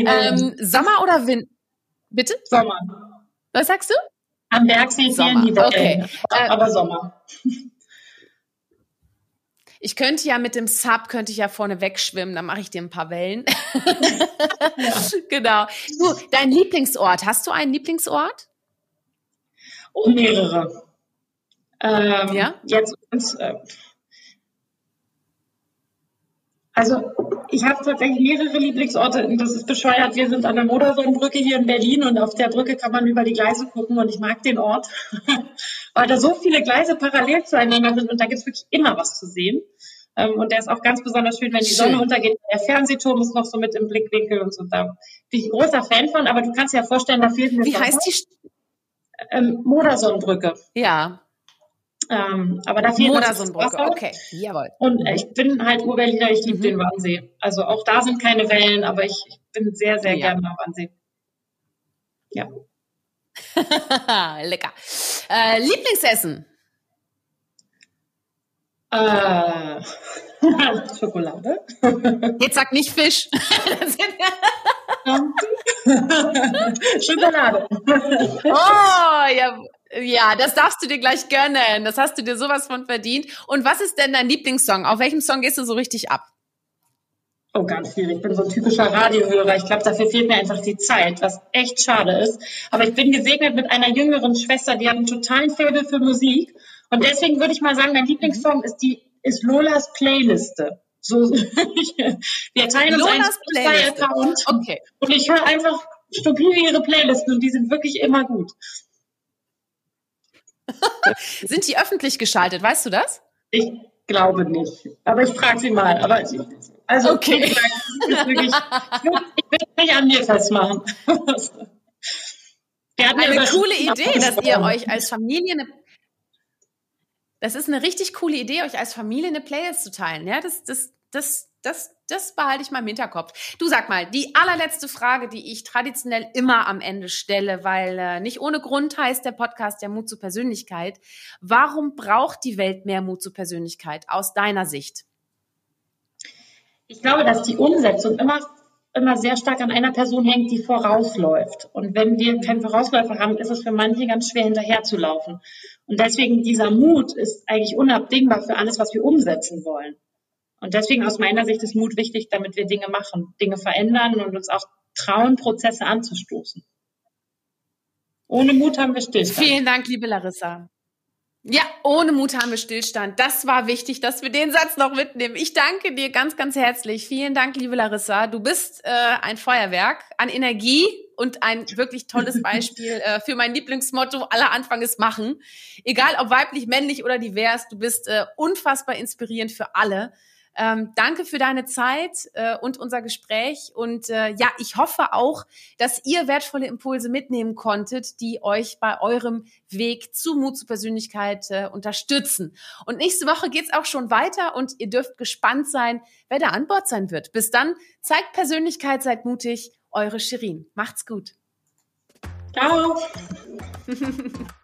ähm, Sommer oder Wind? Bitte? Sommer. Was sagst du? Am Bergsee fehlen die Wellen, okay. aber Sommer. Ich könnte ja mit dem Sub, könnte ich ja vorne wegschwimmen, dann mache ich dir ein paar Wellen. ja. Genau. Du, dein Lieblingsort, hast du einen Lieblingsort? Oh, mehrere. Ähm, ja? Jetzt äh, also ich habe tatsächlich mehrere Lieblingsorte. Das ist bescheuert. Wir sind an der Modersohnbrücke hier in Berlin und auf der Brücke kann man über die Gleise gucken und ich mag den Ort, weil da so viele Gleise parallel zueinander sind und da gibt es wirklich immer was zu sehen. Ähm, und der ist auch ganz besonders schön, wenn die. Sonne untergeht. Der Fernsehturm ist noch so mit im Blickwinkel und so. Da bin ich ein großer Fan von, aber du kannst dir ja vorstellen, da fehlt mir Wie heißt die? Ähm, Modersohnbrücke. Ja. Ähm, aber da fehlt Modersohnbrücke, okay, jawohl. Und ich bin halt Urberliner, ich liebe mhm. den Wannsee. Also auch da sind keine Wellen, aber ich, ich bin sehr, sehr ja. gerne am Wannsee. Ja. Lecker. Äh, Lieblingsessen? Äh, Schokolade. Jetzt sag nicht Fisch. Schokolade. Oh, ja. Ja, das darfst du dir gleich gönnen. Das hast du dir sowas von verdient. Und was ist denn dein Lieblingssong? Auf welchem Song gehst du so richtig ab? Oh, ganz viel. Ich bin so ein typischer Radiohörer. Ich glaube, dafür fehlt mir einfach die Zeit, was echt schade ist. Aber ich bin gesegnet mit einer jüngeren Schwester, die hat einen totalen Faible für Musik. Und deswegen würde ich mal sagen, mein Lieblingssong ist die, ist Lolas Playliste. So, wir teilen uns einen Spotify-Account. Okay. Und ich höre einfach stupide ihre Playlisten und die sind wirklich immer gut. Sind die öffentlich geschaltet? Weißt du das? Ich glaube nicht. Aber ich frage sie mal. Aber also okay. ich, wirklich, ich will nicht an mir festmachen. eine coole Idee, dass ihr euch als Familie eine das ist eine richtig coole Idee, euch als Familie eine Playlist zu teilen. Ja, das, das, das, das, das behalte ich mal im Hinterkopf. Du sag mal, die allerletzte Frage, die ich traditionell immer am Ende stelle, weil äh, nicht ohne Grund heißt der Podcast ja Mut zur Persönlichkeit. Warum braucht die Welt mehr Mut zur Persönlichkeit aus deiner Sicht? Ich glaube, dass die Umsetzung immer immer sehr stark an einer Person hängt, die vorausläuft. Und wenn wir keinen Vorausläufer haben, ist es für manche ganz schwer hinterherzulaufen. Und deswegen dieser Mut ist eigentlich unabdingbar für alles, was wir umsetzen wollen. Und deswegen aus meiner Sicht ist Mut wichtig, damit wir Dinge machen, Dinge verändern und uns auch trauen, Prozesse anzustoßen. Ohne Mut haben wir Stillstand. Vielen Dank, liebe Larissa. Ja, ohne Mut haben wir Stillstand. Das war wichtig, dass wir den Satz noch mitnehmen. Ich danke dir ganz, ganz herzlich. Vielen Dank, liebe Larissa. Du bist äh, ein Feuerwerk an Energie und ein wirklich tolles Beispiel äh, für mein Lieblingsmotto. Aller Anfang ist machen. Egal ob weiblich, männlich oder divers, du bist äh, unfassbar inspirierend für alle. Ähm, danke für deine Zeit äh, und unser Gespräch. Und äh, ja, ich hoffe auch, dass ihr wertvolle Impulse mitnehmen konntet, die euch bei eurem Weg zu Mut zur Persönlichkeit äh, unterstützen. Und nächste Woche geht's auch schon weiter und ihr dürft gespannt sein, wer da an Bord sein wird. Bis dann, zeigt Persönlichkeit, seid mutig. Eure Shirin. Macht's gut. Ciao.